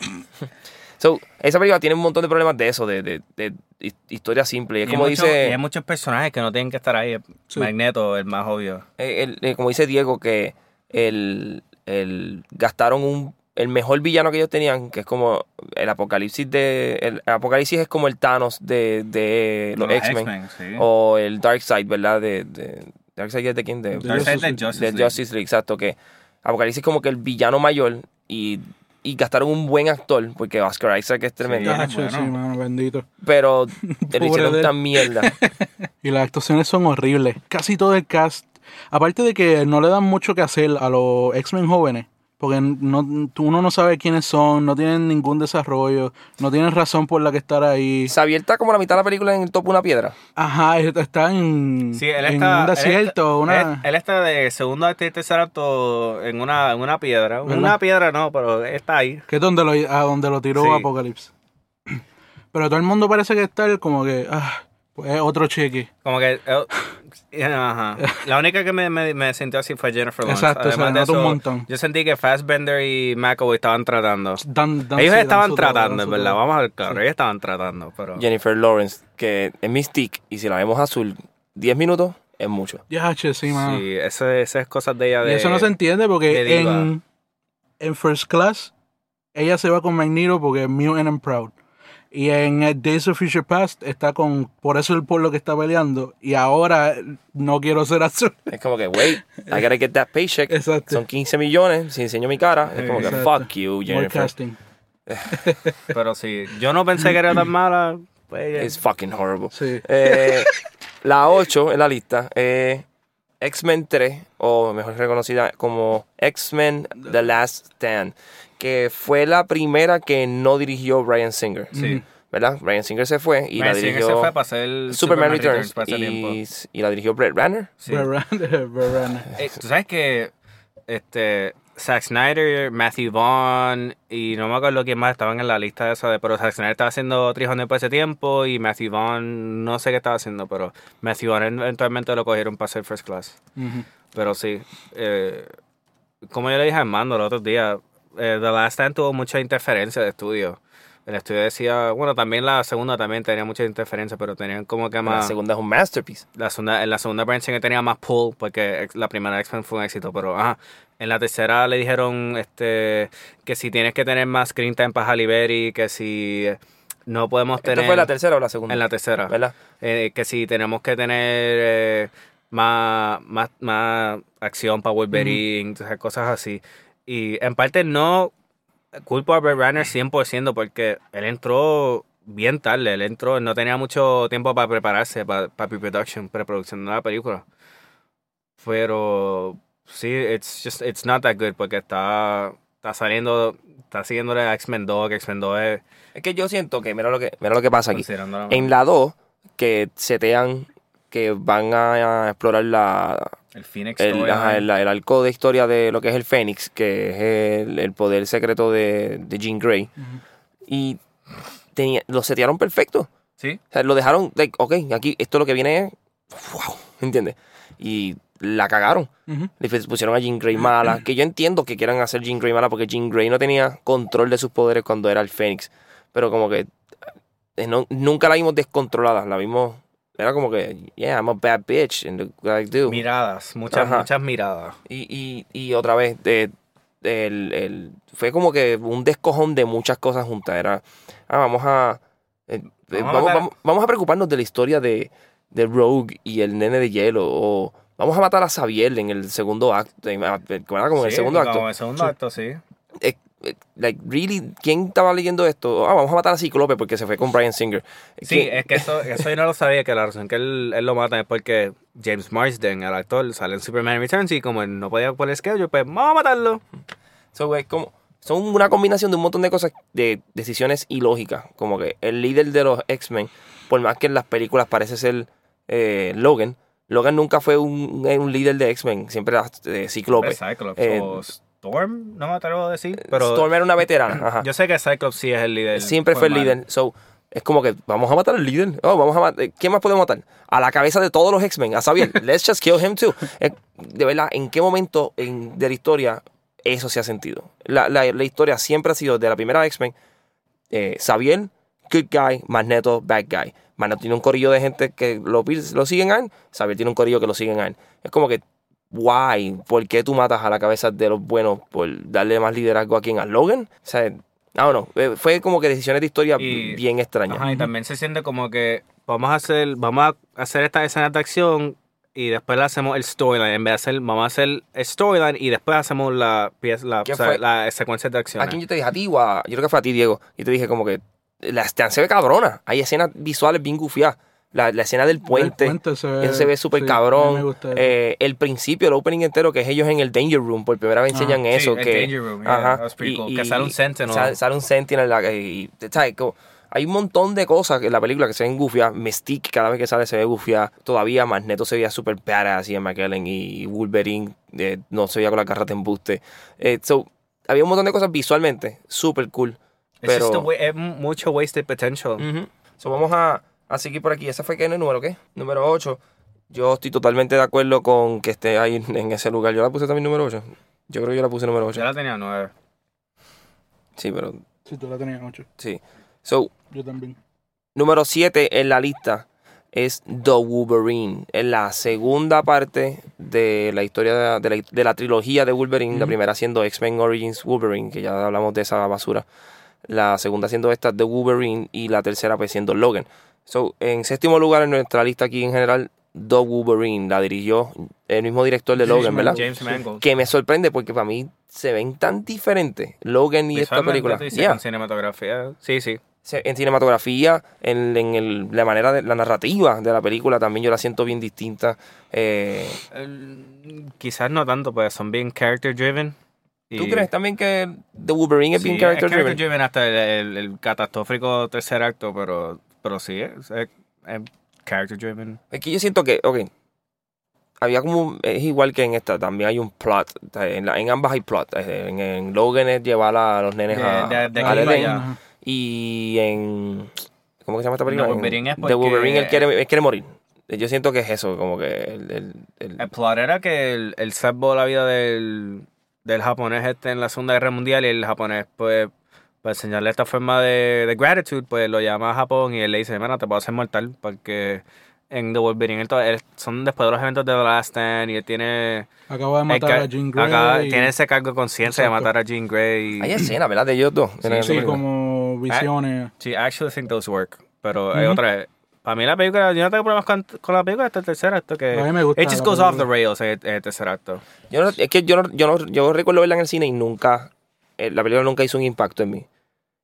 So, esa película tiene un montón de problemas de eso, de, de, de his- historia simple. Y es Y como mucho- dice, y hay muchos personajes que no tienen que estar ahí. Sí. Magneto, el más obvio. eh, el- eh, como dice Diego, que el, el- gastaron un, el mejor villano que ellos tenían, que es como el apocalipsis de. El apocalipsis es como el Thanos de, de los, X-Men. sí. O el Darkseid, ¿verdad? De, de, ¿Darkseid es de quién? De, De Darkseid Justice de League. Justice de League. Justice League, exacto. Que Apocalipsis es como que el villano mayor y, y gastaron un buen actor, porque Oscar Isaac es tremendo. Sí. Bueno. sí, mano, bendito. Pero le hicieron de tan mierda. Y las actuaciones son horribles. Casi todo el cast. Aparte de que no le dan mucho que hacer a los X-Men jóvenes. Porque no, uno no sabe quiénes son, no tienen ningún desarrollo, no tienen razón por la que estar ahí. Se abierta como la mitad de la película en el topo de una piedra. Ajá, es- está en, Sí, él en está. un desierto, él está, una... él- él está de segundo a tercer acto en una, en una piedra. ¿Verdad? Una piedra no, pero está ahí. que es donde lo, a donde lo tiró Sí. Apocalypse. Pero todo el mundo parece que está como que, ah, pues es otro cheque. Como que. eh, ajá. La única que me, me, me sintió así fue Jennifer Lawrence. Exacto, se Además de nota un eso, montón. Yo sentí que Fassbender y McAvoy estaban tratando. Dan- dan- Ellos sí, estaban tratando, en verdad. Vamos a ver, claro. Ellos estaban tratando, pero. Jennifer Lawrence, que es Mystique, y si la vemos azul, 10 minutos, es mucho. Ya, che, sí. Sí, eso, esas cosas de ella Y de... eso no se entiende de porque en, en First Class ella se va con Magneto porque es Mutant and Proud. Y en eh, Days of Future Past está con. Por eso el por lo que está peleando. Y ahora eh, no quiero ser azul. Es como que, wait, I gotta get that paycheck. Exacto. Son 15 millones, si enseño mi cara, es como que, Exacto. fuck you, More Jennifer. casting. Pero sí, yo no pensé que era tan mala. Pues, It's fucking horrible. Sí. Eh, la 8 en la lista es X-Men 3, o mejor reconocida como X-Men The Last Stand, que fue la primera que no dirigió Brian Singer. Sí. ¿Verdad? Brian Singer se fue y la Ryan Singer dirigió se fue para hacer el Superman, Returns, para ese tiempo. y, y la dirigió Brett Ratner. Sí. Verran- Verran. Eh, Tú sabes que este Zack Snyder, Matthew Vaughn y no me acuerdo quién más estaban en la lista de esa, de, pero Zack Snyder estaba haciendo 300 por ese tiempo y Matthew Vaughn no sé qué estaba haciendo, pero Matthew Vaughn eventualmente lo cogieron para hacer First Class. Pero sí, eh, como yo le dije a Armando el otro día, eh, The Last Stand tuvo mucha interferencia de estudio. El estudio decía, bueno, también la segunda también tenía mucha interferencia, pero tenían como que La más... segunda es un masterpiece. La segunda, en la segunda Singer tenía más pull porque la primera X-Men fue un éxito, pero ajá. En la tercera le dijeron este que si tienes que tener más screen time para Halle Berry, que si no podemos tener... ¿Esta fue la tercera o la segunda? En la tercera. ¿Verdad? Eh, que si tenemos que tener eh, más, más, más acción para Wolverine, sea, cosas así. Y en parte no culpo a Brett Ratner 100% porque él entró bien tarde, él entró, no tenía mucho tiempo para prepararse, para, para pre-production, preproducción de la película. Pero sí, it's just, it's not that good porque está, está saliendo, está siguiéndole a X-Men 2, que X-Men 2 es Es que yo siento que, mira lo que, mira lo que pasa aquí. En la 2, que setean que van a explorar la, el Phoenix el, ajá, el, el arco de historia de lo que es el Fénix, que es el, el poder secreto de, de Jean Grey. Y tenía, lo setearon perfecto. Sí, O sea, lo dejaron, like, ok, aquí esto lo que viene es, wow, ¿entiendes? Y la cagaron. Ujú. Le pusieron a Jean Grey mala, que yo entiendo que quieran hacer Jean Grey mala porque Jean Grey no tenía control de sus poderes cuando era el Fénix. Pero como que eh, no- nunca la vimos descontrolada, la vimos, era como que, yeah, I'm a bad bitch, and I do. Miradas, muchas, Ajá. muchas miradas. Y, y, y otra vez, de, el, el- fue como que un descojón de muchas cosas juntas. Era, ah, vamos a. eh, eh, Vamos a vamos, a preocuparnos de la historia de, de Rogue y el nene de hielo. O vamos a matar a Xavier en el segundo acto. ¿verdad? Como en el segundo como acto. en el segundo acto, sí. Eh, like, really, ¿quién estaba leyendo esto? Ah, vamos a matar a Ciclope porque se fue con Brian Singer. Sí, ¿Quién- es que eso, eso yo no lo sabía, que la razón que él, él lo mata es porque James Marsden, el actor, sale en Superman Returns y como él no podía por el schedule, pues vamos a matarlo. So, es como, son una combinación de un montón de cosas, de decisiones ilógicas. Como que el líder de los X-Men, por más que en las películas parece ser eh, Logan, Logan nunca fue un, un líder de X-Men, siempre era eh, Cíclope. Cyclops Eh, Storm, no me atrevo a decir, pero Storm era una veterana, ajá. yo sé que Cyclops sí es el líder. siempre fue el líder. So, es como que vamos a matar al líder. Oh, vamos a matar. ¿Quién más podemos matar? A la cabeza de todos los X-Men, a Xavier. Let's just kill him too. Eh, de verdad, ¿en qué momento en- de la historia eso se ha sentido? La, la- la historia siempre ha sido de la primera X-Men. Eh, Xavier, good guy. Magneto, bad guy. Magneto tiene un corillo de gente que lo, lo siguen a él. Xavier tiene un corillo que lo siguen a él. Es como que, why? ¿Por qué tú matas a la cabeza de los buenos por darle más liderazgo a quien? ¿A Logan? O sea, no, no. eh, Fue como que decisiones de historia Y- bien extrañas. Ajá, y también se siente como que vamos a hacer, vamos a hacer estas escenas de acción y después le hacemos el storyline. En vez de hacer, vamos a hacer el storyline y después hacemos la pieza, la, ¿Qué o sea, la secuencia de acción. ¿A quién yo te dije? ¿A ti o a- Yo creo que fue a ti, Diego. Y te dije como que la escena se ve cabrona. Hay escenas visuales bien gufiadas. La, la escena del puente. puente se ve- eso se ve súper sí, cabrón. Eh, el principio, el opening entero, que es ellos en el Danger Room. Por primera vez Ajá. enseñan Sí, eso. el que, Danger Room, yeah, was pretty cool. Que sale un Sentinel. Sale, sale un Sentinel. la- y, ¿sabes? Como- hay un montón de cosas en la película que se ven gufiadas. Mystique cada vez que sale se ve gufiada. Todavía Magneto se veía súper badass y en McKellen y Wolverine eh, no se veía con la garra de embuste. Eh, so, había un montón de cosas visualmente súper cool. Pero, es mucho wasted potential. Ujú. So, vamos a, a seguir por aquí. Ese fue que el número, ¿qué? Número 8. Yo estoy totalmente de acuerdo con que esté ahí en, ese lugar. Yo la puse también número 8. Yo creo que yo la puse número 8. Yo la tenía nueve. Sí, pero Sí, tú la tenías ocho. sí. So, Yo también. número 7 en la lista es The Wolverine. Es la segunda parte de la historia de la, de la- de la trilogía de Wolverine. La primera siendo X-Men Origins Wolverine, que ya hablamos de esa basura. La segunda siendo esta de Wolverine y la tercera pues siendo Logan. So, en séptimo lugar en nuestra lista aquí en general, The Wolverine. La dirigió el mismo director de James Logan, ¿verdad? Mangold. James Mangold. Que me sorprende porque para mí se ven tan diferentes Logan y esta película. Yeah. con cinematografía. Sí, sí. En cinematografía, en, en el- la manera de la narrativa de la película también yo la siento bien distinta. Eh, El- quizás no tanto, pues son bien character driven. ¿Tú crees también que The Wolverine es bien character driven? character driven hasta el- el catastrófico tercer acto, pero, pero sí, es, es- es character driven. Es que yo siento que, ok, había como, es igual que en esta, también hay un plot, en, la- en ambas hay plot. En, en Logan es llevar a los nenes De- a, de- de allá. Ajá. y en, ¿cómo que se llama esta película? No, En Wolverine es The porque- Wolverine él quiere, él quiere morir. Yo siento que es eso, como que el, el- el- El plot era que el, el salvó la vida del, del japonés este en la Segunda Guerra Mundial y el japonés, pues, para enseñarle esta forma de, de gratitude, pues lo llama a Japón y él le dice, mira, te puedo hacer mortal, porque en The Wolverine él son después de los eventos de The Last Stand y él tiene... Acaba de matar a Jean Grey. acaba- y- tiene ese cargo de conciencia de matar a Jean Grey. y- hay escenas, ¿verdad? De ellos dos. Sí, como visiones. Sí, I actually think those work. Pero hay Ujú. otra. Para mí la película, yo no tengo problemas con, con la película hasta el tercer acto. Que A mí me gusta It just goes off the rails en el, en el tercer acto. Yo no- es que yo no, yo no, yo recuerdo verla en el cine y nunca, eh, la película nunca hizo un impacto en mí.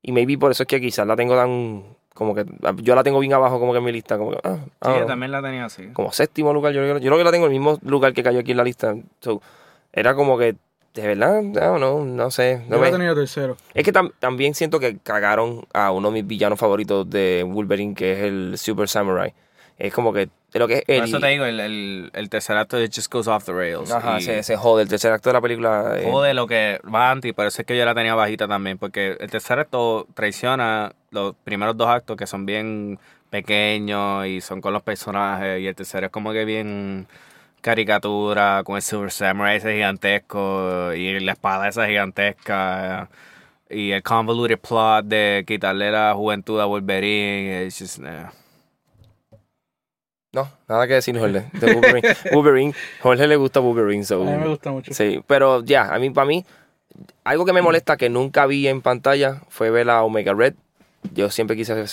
Y maybe por eso es que quizás la tengo tan, como que, yo la tengo bien abajo como que en mi lista, como que, ah, Sí, ah, yo también la tenía así. como séptimo lugar, yo, creo- yo creo que la tengo en el mismo lugar que cayó aquí en la lista. So, era como que, de verdad, no, no, no sé. no Yo me- la tenía tercero. Es que tam- también siento que cagaron a uno de mis villanos favoritos de Wolverine, que es el Super Samurai. Es como que, de lo que es Por eso te digo, el, el, el tercer acto it just goes off the rails. Ajá, y se, se jode. El tercer acto de la película. eh, Jode lo que va antes, por eso es que yo la tenía bajita también. Porque el tercer acto traiciona los primeros dos actos que son bien pequeños y son con los personajes. Y el tercero es como que bien caricatura, con el Silver Samurai ese gigantesco y la espada esa gigantesca. Y el convoluted plot de quitarle la juventud a Wolverine. It's just. No, nada que decir, Jorge. De Wolverine. Wolverine. Jorge le gusta Wolverine. So, A mí me gusta mucho. Sí, pero ya, a mí, para mí, algo que me molesta que nunca vi en pantalla fue ver a Omega Red. Yo siempre quise,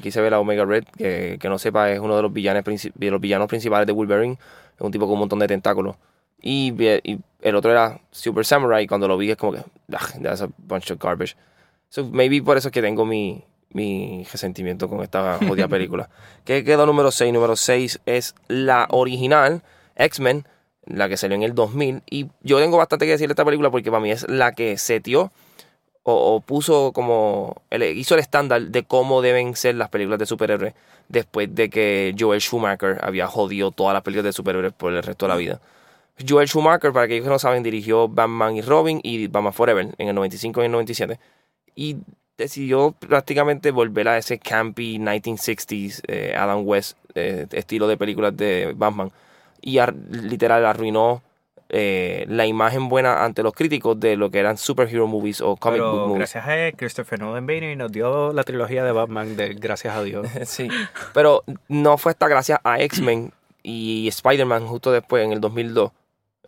quise, ver a Omega Red, que, que no sepa, es uno de los, villanos, de los villanos principales de Wolverine. Es un tipo con un montón de tentáculos. Y, el otro era Super Samurai. y Cuando lo vi es como que, ah, that's a bunch of garbage. So, maybe por eso es que tengo mi, mi resentimiento con esta jodida película. ¿Qué quedó número 6? Número 6 es la original, X-Men, la que salió en el 2000. Y yo tengo bastante que decir de esta película porque para mí es la que setió o, o puso como, hizo el estándar de cómo deben ser las películas de superhéroes después de que Joel Schumacher había jodido todas las películas de superhéroes por el resto de la vida. Joel Schumacher, para aquellos que no saben, dirigió Batman y Robin y Batman Forever en el 95 y el 97. Y decidió prácticamente volver a ese campy 1960s eh, Adam West eh, estilo de películas de Batman. Y ar- literal arruinó eh, la imagen buena ante los críticos de lo que eran superhero movies o comic book movies. gracias a él, Christopher Nolan vino y nos dio la trilogía de Batman, de, gracias a Dios. Sí, pero no fue hasta gracias a X-Men y Spider-Man justo después, en el 2002,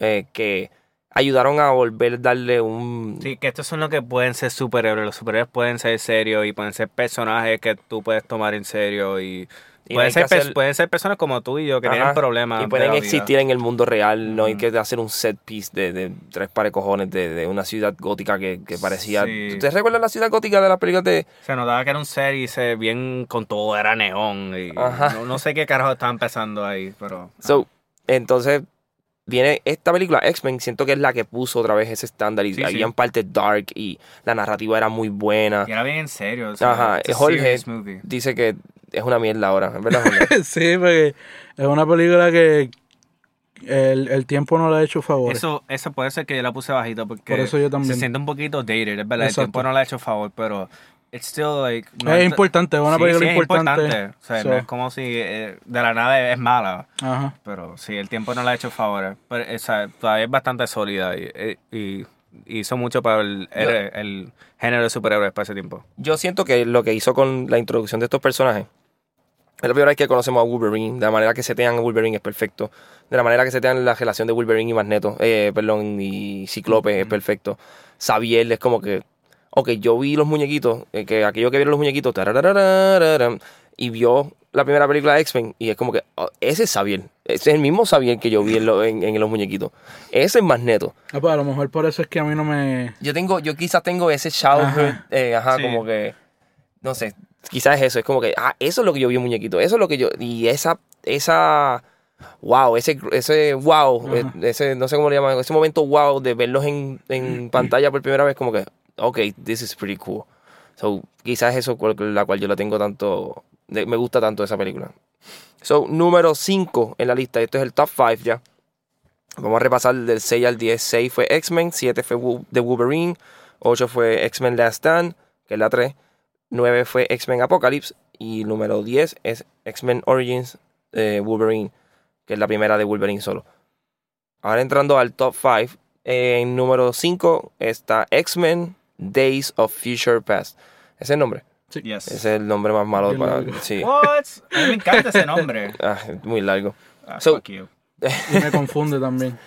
eh, que ayudaron a volver a darle un... Sí, que estos son los que pueden ser superhéroes. Los superhéroes pueden ser serios y pueden ser personajes que tú puedes tomar en serio. Y, Y no hay pueden, ser, que pers- hacer- pueden ser personas como tú y yo que Ajá, tienen problemas. Y de pueden vida. existir en el mundo real, no hay Ujú. que hacer un set piece de, de tres pares de cojones de, de una ciudad gótica que, que parecía... Sí. ¿Ustedes recuerdan la ciudad gótica de las películas de... Se notaba que era un ser y se bien con todo, era neón. Y no, no sé qué carajo estaban empezando ahí, pero. So, entonces, viene esta película, X-Men, siento que es la que puso otra vez ese estándar y Sí, sí. habían partes dark y la narrativa era muy buena. Y era bien en serio. o Ajá, Jorge dice que es una mierda ahora, ¿es verdad, Jorge? sí, porque es una película que el, el tiempo no le ha hecho favor. Eso, eso puede ser que yo la puse bajito porque Por eso yo también. se siente un poquito dated, es verdad. Exacto. El tiempo no le ha hecho favor, pero it's still like. no es es- importante, es una sí, película sí, es importante. O sea, So, no es como si eh, de la nada es mala. Ajá. Pero sí, el tiempo no le ha hecho favor. Pero esa, todavía es bastante sólida y, y- y hizo mucho para el, el, el género de superhéroes para ese tiempo. Yo siento que lo que hizo con la introducción de estos personajes Es la primera vez que conocemos a Wolverine. De la manera que se tengan a Wolverine es perfecto. De la manera que se tengan la relación de Wolverine y Magneto, eh, perdón, y Ciclope es perfecto. Xavier es como que, ok, yo vi los muñequitos, eh, que aquello que vieron los muñequitos, y vio la primera película de X-Men, y es como que, oh, ese es Xavier. Ese es el mismo Xavier que yo vi en, lo- en- en los muñequitos. Ese es Magneto. Ah, pues a lo mejor por eso es que a mí no me... Yo tengo, yo quizás tengo ese childhood, Ajá. eh, ajá, Sí. como que, no sé, quizás es eso, es como que, ah, eso es lo que yo vi en muñequito, eso es lo que yo, y esa, esa, wow, ese, ese wow, Ajá. eh, ese, no sé cómo le llaman, ese momento wow de verlos en, en pantalla por primera vez, como que, ok, this is pretty cool. So, quizás eso la cual yo la tengo tanto, me gusta tanto esa película. So, número 5 en la lista, esto es el top 5 ya. Vamos a repasar del 6 al 10. 6 fue X-Men, 7 fue The Wolverine, 8 fue X-Men Last Stand, que es la 3, 9 fue X-Men Apocalypse y número 10 es X-Men Origins eh, Wolverine, que es la primera de Wolverine solo. Ahora entrando al top 5, en número 5 está X-Men Days of Future Past. Ese es el nombre. Yes. Ese es el nombre más malo para. largo. Sí. What? A mí me encanta ese nombre. Ah, es muy largo. Ah, So- fuck you. Y me confunde también.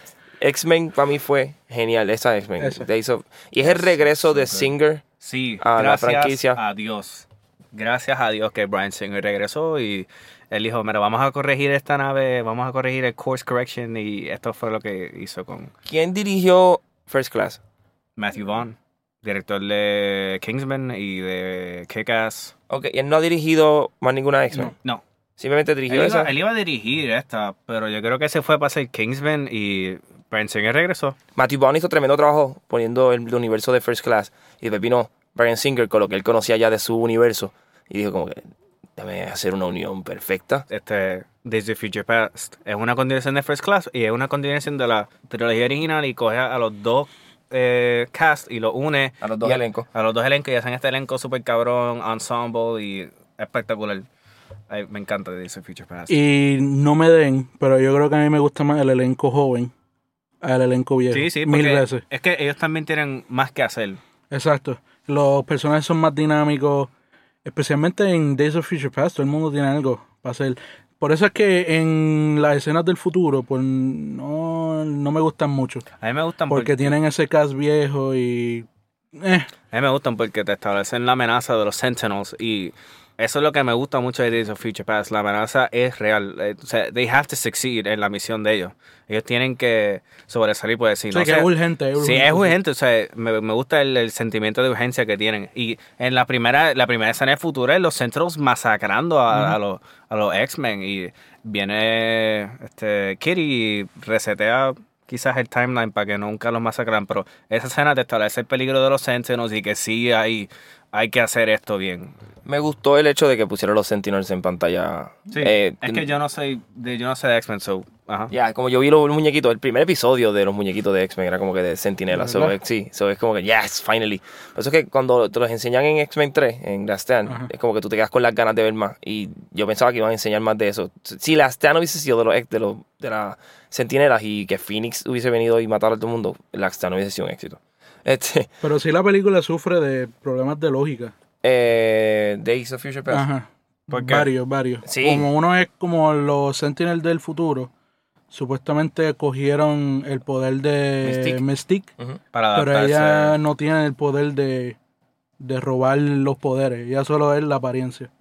X-Men para mí fue genial. Esa X-Men. Of- Y es el regreso de. Singer. Sí, a la gracias franquicia. a Dios. Gracias a Dios que Brian Singer regresó y él dijo, mira, vamos a corregir esta nave, vamos a corregir el course correction y esto fue lo que hizo con ¿Quién dirigió First Class? Matthew Vaughn, director de Kingsman y de Kick-Ass. Ok, y él no ha dirigido más ninguna X-Men. No, Simplemente él dirigió esa. iba, él iba a dirigir esta, pero yo creo que se fue para hacer Kingsman y Brian Singer regresó. Matthew Vaughn hizo tremendo trabajo poniendo el, universo de First Class. Y después vino Brian Singer con lo que él conocía ya de su universo. Y dijo como que, déjame hacer una unión perfecta. este Days of Future Past es una continuación de First Class y es una continuación de la trilogía original y coge a los dos eh, cast y los une A los dos y elencos. a los dos elencos y hacen este elenco super cabrón ensemble y espectacular Ay, me encanta Days of Future Past Y no me den, pero yo creo que a mí me gusta más el elenco joven al elenco viejo. sí sí Mil veces. es que ellos también tienen más que hacer Exacto. Los personajes son más dinámicos, especialmente en Days of Future Past, todo el mundo tiene algo para hacer. Por eso es que en las escenas del futuro, pues no, no me gustan mucho. a mí me gustan Porque tienen ese cast viejo y... eh, A mí me gustan porque te establecen la amenaza de los Sentinels y eso es lo que me gusta mucho de Days of Future Past. La amenaza es real. Eh, O sea, they have to succeed en la misión de ellos. Ellos tienen que sobresalir, pues si o sea, no que se- es urgente. Sí, es urgente, o sea, me, me gusta el, el sentimiento de urgencia que tienen. Y en la primera, la primera escena de Futura, los Sentinels masacrando a, a los, a los X-Men. Y viene este Kitty y resetea quizás el timeline para que nunca los masacran. Pero esa escena te establece el peligro de los Sentinels y que sí hay, hay que hacer esto bien. Me gustó el hecho de que pusieron los Sentinels en pantalla. Eh, es que yo no soy de, yo no sé de X-Men, so, ajá. Ya, como yo vi los muñequitos, el primer episodio de los muñequitos de X-Men era como que de Sentinela. ¿De So, sí, so, es como que, yes, finally. Por eso es que cuando te los enseñan en X-Men 3, en Last Stand, Ajá. es como que tú te quedas con las ganas de ver más. Y yo pensaba que iban a enseñar más de eso. Si Last Stand hubiese sido de los de, los, de las Sentinelas y que Phoenix hubiese venido y matado a todo el mundo, Last Stand hubiese sido un éxito. Este, Pero sí la película sufre de problemas de lógica. eh, Days of Future Past. Ajá. ¿Por qué? Varios, varios. Sí. Como uno es como los Sentinels del futuro. Supuestamente cogieron el poder de Mystique. Mystique. Para pero ella no tiene el poder de, de robar los poderes. Ella solo es la apariencia.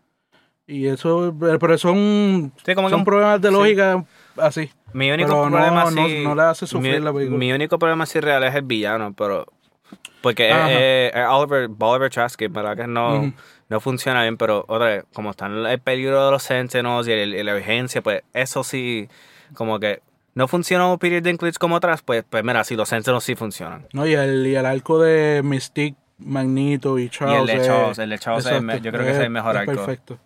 Y eso, pero son, Sí, como que son problemas de sí. lógica así. Mi único Pero problema no- sí- no le hace sufrir mi, la película. Mi único problema sí real es el villano, pero porque es- es Oliver, Oliver Trask, verdad que no, Ujú. no funciona bien, pero otra vez, como está en el peligro de los Sentinels y, el- y la urgencia, pues eso sí, como que no funcionó Peter Dinklage como otras, pues, pues mira, sí, los Sentinels sí funcionan. ¿no? Y, el, y el arco de Mystique, Magneto y Charles. y el de es- Charles, el de Charles es yo creo que es el mejor arco. Perfecto.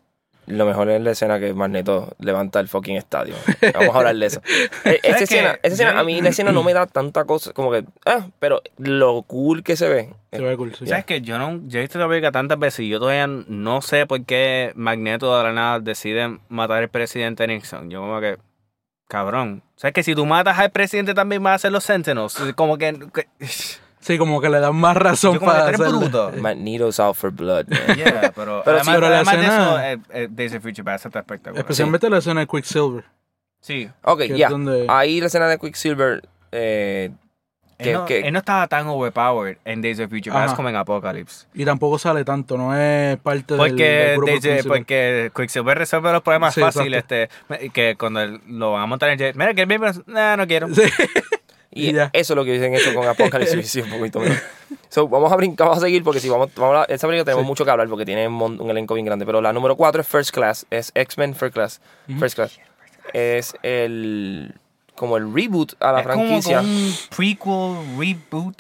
Lo mejor es la escena que Magneto levanta el fucking estadio. Vamos a hablar de eso. Eh, esa, ¿Sabes escena, esa escena, a mí la escena no me da tanta cosa, como que, ah, pero lo cool que se ve. Se ve cool, sí. ¿Sabes que Yo no, yo he visto la película tantas veces y yo todavía no sé por qué Magneto de la nada decide matar al presidente Nixon. Yo como que, cabrón. ¿Sabes que si tú matas al presidente también vas a hacer los Sentinels? Como que... que- Sí, como que le dan más razón como para hacerle. bruto. Magneto's out for blood, man. Yeah, pero, Pero además, sí, pero la además de escena- eso, eh, eh, Days of Future Past está espectacular. Especialmente la escena de Quicksilver. Sí. Ok, ya. donde- Ahí la escena de Quicksilver. Eh, Él, que, no, que- él no estaba tan overpowered en Days of Future Past como en Apocalypse. Y tampoco sale tanto, no es parte del, del Porque, grupo principal. porque Quicksilver resuelve los problemas Sí, fácil. Este, que cuando él- lo van a montar en el jet. Mira, que el mismo. Nah, no quiero. Sí. Y y ya. eso es lo que dicen hecho con Apocalypse. sí, un poquito menos. So, vamos a brincar, vamos a seguir porque si vamos, vamos a, esta película tenemos Sí. mucho que hablar porque tiene un, un elenco bien grande. Pero la número 4 es First Class, es X-Men First Class. First Class. Es el como el reboot a la Es franquicia. como un prequel, reboot.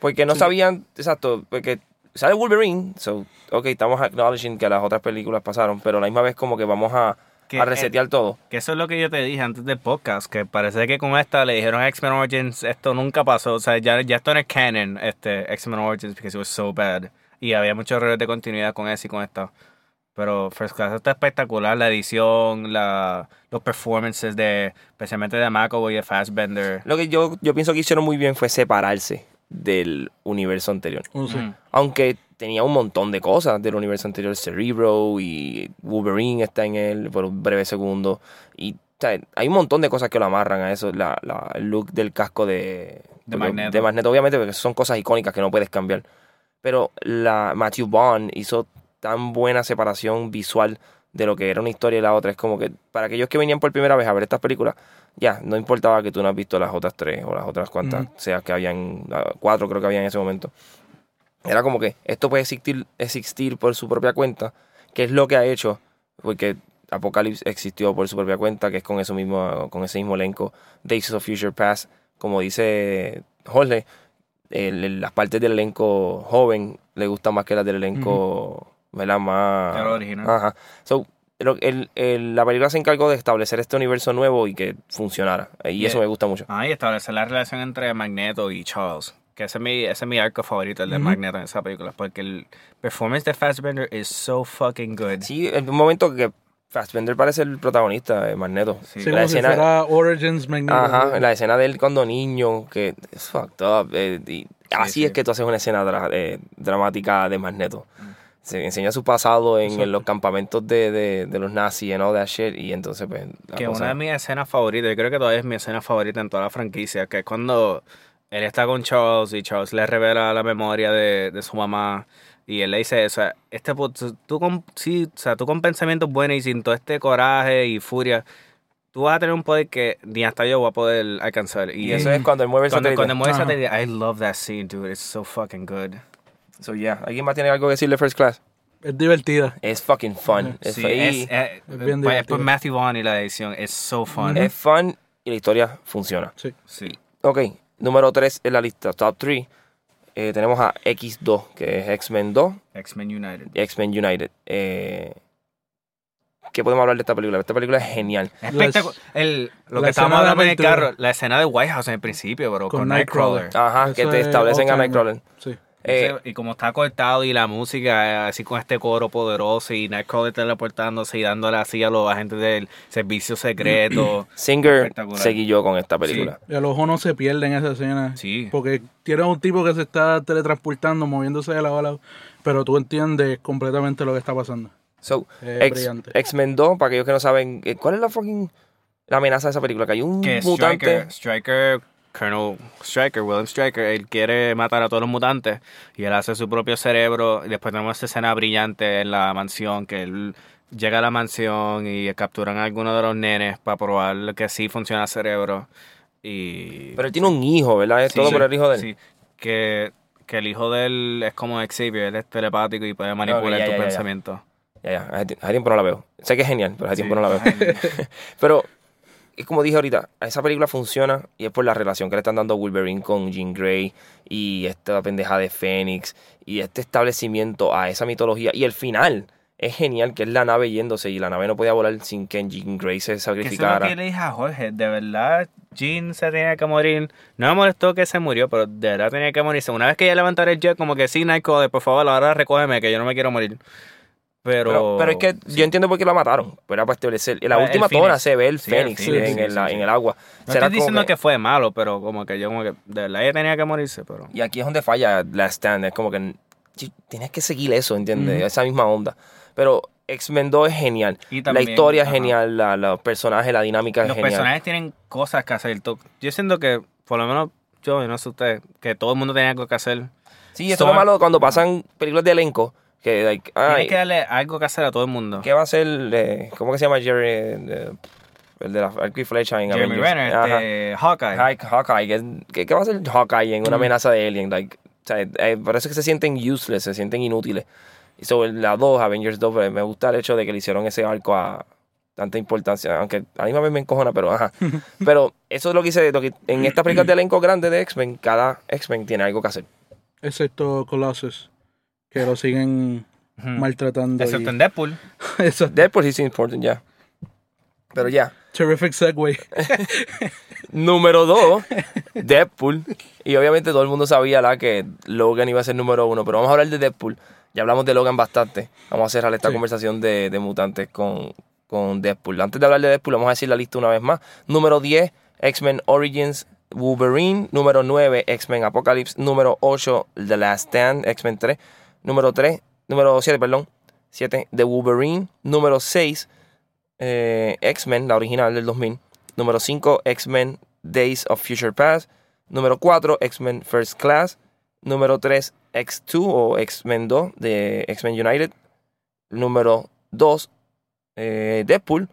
Porque no sabían, exacto, porque sale Wolverine, so, ok, estamos acknowledging que las otras películas pasaron, pero a la misma vez como que vamos a, Que, a resetear todo. Que eso es lo que yo te dije antes del podcast, que parece que con esta le dijeron a X-Men Origins, esto nunca pasó, o sea, ya, ya esto no es canon, este, X-Men Origins, because it was so bad. Y había muchos errores de continuidad con eso y con esto. Pero First Class está espectacular, la edición, la, los performances de, especialmente de McAvoy y de Fassbender. Lo que yo, yo pienso que hicieron muy bien fue separarse del universo anterior. Oh, sí. Ujú. Aunque tenía un montón de cosas del universo anterior, Cerebro y Wolverine está en él por un breve segundo. Y o sea, hay un montón de cosas que lo amarran a eso, la, la- el look del casco de, De porque- Magneto. de Magneto, obviamente, porque son cosas icónicas que no puedes cambiar. Pero la Matthew Bond hizo tan buena separación visual de lo que era una historia y la otra. Es como que para aquellos que venían por primera vez a ver estas películas, ya, no importaba que tú no has visto las otras tres o las otras cuantas, Ujú. sea que habían, ah, cuatro creo que había en ese momento. Era como que esto puede existir, existir por su propia cuenta, que es lo que ha hecho, porque Apocalypse existió por su propia cuenta, que es con eso mismo, con ese mismo elenco, Days of Future Past, como dice Jorge, el- el- las partes del elenco joven le gustan más que las del elenco, ¿verdad? Más... El original. Ajá. So, lo- el- el- la película se encargó de establecer este universo nuevo y que funcionara. Y eso Yeah. me gusta mucho. Ah, y establecer la relación entre Magneto y Charles. Que ese es mi, ese es mi arco favorito, el de Ujú. Magneto en esa película. Porque el performance de Fassbender is so fucking good. Sí, en un momento que Fassbender parece el protagonista de Magneto. Sí. Sí, la como si escena- fuera Origins Magneto. Ajá, la escena de él cuando niño, que es fucked up. eh, y así sí. es que tú haces una escena dra- eh, dramática de Magneto. Se enseña su pasado en, en los campamentos de, de, de los nazis and all that shit. Y entonces, pues. la Que cosa- una de mis escenas favoritas, yo creo que todavía es mi escena favorita en toda la franquicia, que es cuando él está con Charles y Charles le revela la memoria de, de su mamá y él le dice, o sea, este, tú, con, sí, o sea, tú con pensamientos buenos y sin todo este coraje y furia, tú vas a tener un poder que ni hasta yo voy a poder alcanzar. Y, Y eso es cuando él mueve el cuando, satélite. cuando mueve el satélite, I love that scene, dude, it's so fucking good. So, yeah. ¿Alguien más tiene algo que decirle First Class? Es divertida. Es fucking fun. Es, Sí, es, es, Es bien pues, por Matthew Vaughn y la edición, es so fun. es fun y la historia funciona. Sí. Sí. Ok, número 3 en la lista, top 3. tenemos a X2, que es X-Men 2 X-Men United. X-Men United. Eh, ¿Qué podemos hablar de esta película? Esta película es genial. Espectacular. El, lo que estábamos hablando en el carro, la escena de White House en el principio, bro, con, Con Nightcrawler. Ajá, que te es establecen a Nightcrawler. Sí. Eh, Ese- y como está cortado y la música eh, así con este coro poderoso y Nightcrawler teleportándose y dándole así a los agentes del servicio secreto. Singer espectacular. seguí yo con esta película. Y el ojo no se pierde en esa escena. Sí. Porque tienes un tipo que se está teletransportando, moviéndose de lado a lado. Pero tú entiendes completamente lo que está pasando. So, brillante. X-Men 2, para aquellos que no saben, eh, ¿cuál es la fucking la amenaza de esa película? Que hay un que mutante. Striker, Striker, Colonel Striker, William Striker, él quiere matar a todos los mutantes y él hace su propio cerebro. Y después tenemos esta escena brillante en la mansión que él llega a la mansión y capturan a alguno de los nenes para probar que sí funciona el cerebro. Y Pero él tiene un hijo, ¿verdad? Es Sí, todo por el hijo de él. Sí, que, que el hijo de él es como Xavier, él es telepático y puede manipular ya, tus pensamientos. Ya, ya, hace, ti- hace tiempo no la veo. Sé que es genial, pero hace tiempo no la veo. Pero, es como dije ahorita, esa película funciona y es por la relación que le están dando Wolverine con Jean Grey y esta pendeja de Fénix y este establecimiento a esa mitología. Y el final es genial, que es la nave yéndose y la nave no podía volar sin que Jean Grey se Que eso es lo sacrificara. que le dije a Jorge, de verdad, Jean se tenía que morir. No me molestó que se murió, pero de verdad tenía que morirse. Una vez que ella levantara el jet, como que sí, Nightcrawler, por favor, ahora recógeme, que yo no me quiero morir. Pero, Pero, pero es que yo entiendo por qué la mataron. Pero era para establecer. En la Ah, el última toma se ve el Sí, Fénix en, sí, el, sí, la- sí. en el agua. No Será estoy diciendo que... fue malo, pero como que yo como que de verdad ella tenía que morirse, pero... Y aquí es donde falla la stand. Es como que sí, tienes que seguir eso, ¿entiendes? Esa misma onda. Pero X-Men 2 es genial. Y la también, historia es ajá. genial, la- los personajes, la dinámica es Los genial. personajes tienen cosas que hacer. Yo siento que, por lo menos yo, y no sé usted, que todo el mundo tenía algo que hacer. Sí, esto es Son- lo malo cuando pasan películas de elenco. Que, like, ay, Tienes que darle algo que hacer a todo el mundo. ¿qué va a ser? eh, ¿Cómo que se llama Jerry? eh, el de la arco y flecha en Jeremy Avengers? Renner, Ajá. este, Hawkeye. Hawk- Hawkeye, ¿qué, qué, va a hacer Hawkeye en una amenaza de alien? Like, o sea, eh, por eso es que se sienten useless, se sienten inútiles. Y sobre la 2, Avengers 2, pues, me gusta el hecho de que le hicieron ese arco a tanta importancia, aunque a mí me encojona, pero ajá. pero eso es lo que hice, lo que, en estas películas de elenco grande de X-Men, cada X-Men tiene algo que hacer. Excepto Colossus, que lo siguen maltratando. Excepto y- en Deadpool. Eso. Deadpool is important, ya. Pero ya. Terrific segue. Número 2, Deadpool. Y obviamente todo el mundo sabía la que Logan iba a ser número uno. Pero vamos a hablar de Deadpool. Ya hablamos de Logan bastante. Vamos a cerrar esta Sí. conversación de, de mutantes con, con Deadpool. Antes de hablar de Deadpool, vamos a decir la lista una vez más. Número 10, X-Men Origins Wolverine. Número 9, X-Men Apocalypse. Número 8, The Last Stand, X-Men 3. Número 3, número 7, perdón. 7, The Wolverine. Número 6, eh, X-Men, la original del 2000. Número 5, X-Men Days of Future Past. Número 4, X-Men First Class. Número 3, X2 o X-Men 2 de X-Men United. Número 2, eh, Deadpool.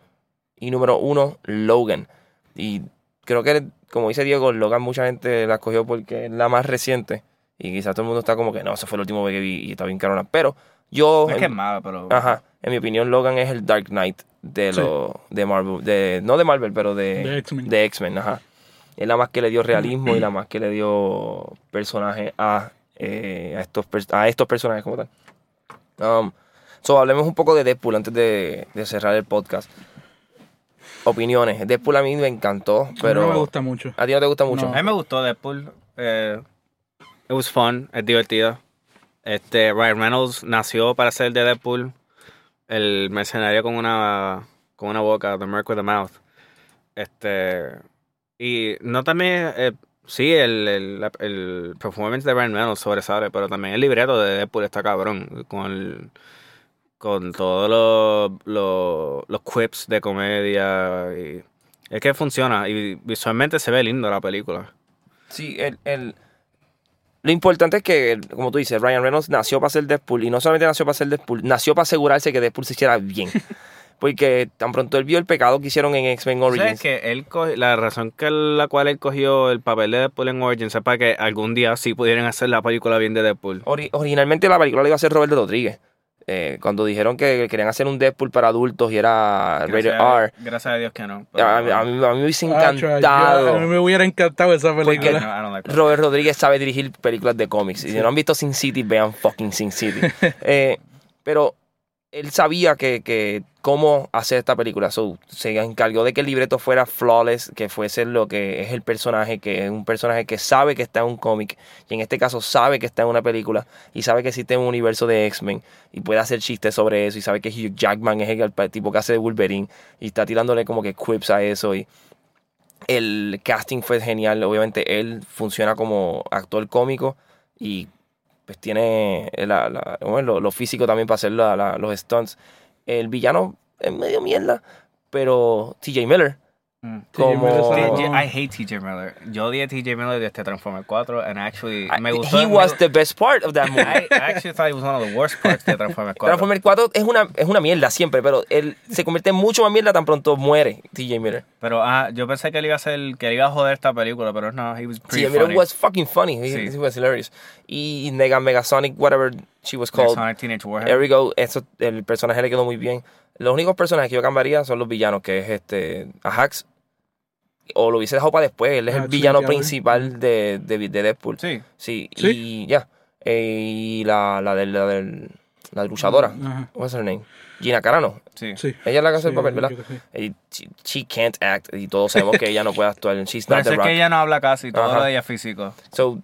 Y número 1, Logan. Y creo que, como dice Diego, Logan mucha gente la escogió porque es la más reciente. Y quizás todo el mundo está como que no, ese fue el último que vi y está bien carona. Pero yo. No es que es malo, pero... Ajá. En mi opinión, Logan es el Dark Knight de Sí. lo de Marvel. De, no de Marvel, pero de, De X-Men. de X-Men, ajá. Es la más que le dio realismo y la más que le dio personaje a, eh, a, estos, a estos personajes como tal. Um, so, hablemos un poco de Deadpool antes de, de cerrar el podcast. Opiniones. Deadpool a mí me encantó, pero... no me gusta mucho. ¿A ti no te gusta mucho? No. A mí me gustó Deadpool. Eh, it was fun, es divertido. Este, Ryan Reynolds nació para ser de Deadpool. El mercenario con una, con una boca, The Merc with a Mouth. Este, y no también, eh, sí, el, el, el performance de Ryan Reynolds sobresale, pero también el libreto de Deadpool está cabrón. Con, el- con todos los, los, los quips de comedia. Es que funciona y visualmente se ve lindo la película. Sí, el, el- lo importante es que, como tú dices, Ryan Reynolds nació para ser Deadpool y no solamente nació para ser Deadpool, nació para asegurarse que Deadpool se hiciera bien. Porque tan pronto él vio el pecado que hicieron en X-Men ¿Sabes Origins. que él la razón que la cual él cogió el papel de Deadpool en Origins es para que algún día sí pudieran hacer la película bien de Deadpool? Ori- originalmente la película la iba a hacer Roberto Rodríguez. Eh, cuando dijeron que querían hacer un Deadpool para adultos y era rated Gracias, R. gracias a Dios que no. A, mí- a mí, a mí me hubiese Ah, yo- encantado. a mí me hubiera encantado esa película. like. Robert Rodríguez sabe dirigir películas de cómics. Y si no han visto Sin City, vean fucking Sin City. Eh, pero él sabía que, cómo hacer esta película. So, se encargó de que el libreto fuera flawless, que fuese lo que es el personaje, que es un personaje que sabe que está en un cómic, y en este caso sabe que está en una película, y sabe que existe un universo de X-Men, y puede hacer chistes sobre eso, y sabe que Hugh Jackman es el, el tipo que hace de Wolverine, y está tirándole como que quips a eso, y el casting fue genial. Obviamente él funciona como actor cómico y pues tiene la- la- lo, físico también para hacer la- los stunts. El villano es medio mierda, pero TJ Miller. Como... Miller T- sabe- J- I hate TJ Miller. Yo odié a TJ Miller desde Transformers 4 and actually me I- gustó. He me- was the best part of that movie. I, I actually thought he was one of the worst parts de Transformers 4. Transformers 4 es una, es una mierda siempre, pero él se convierte en mucho más mierda tan pronto muere TJ Miller. Pero ah, yo pensé que él iba a ser que él iba a joder esta película, pero no, he was pretty TJ Miller funny. was fucking funny. He, Sí. he was hilarious. Y Nega Megasonic, whatever she was called. Sonic Teenage Warhead. There we go. Eso, el personaje le quedó muy bien. Los únicos personajes que yo cambiaría son los villanos, que es este Ajax. O lo hubiese dejado para después. Él es el Ajax villano principal de, de, de Deadpool. Sí. Sí, ¿Sí? y ya. Eh, y la, la, del, la, del- la luchadora. Ajá. What's her name? Gina Carano. Sí. Sí. Ella es la que hace el Sí, papel, yo ¿verdad? sí. Y she, she can't act. Y todos sabemos que ella no puede actuar. She's Pero not the es rock. que ella no habla casi, todo Ajá. lo de ella es físico. So,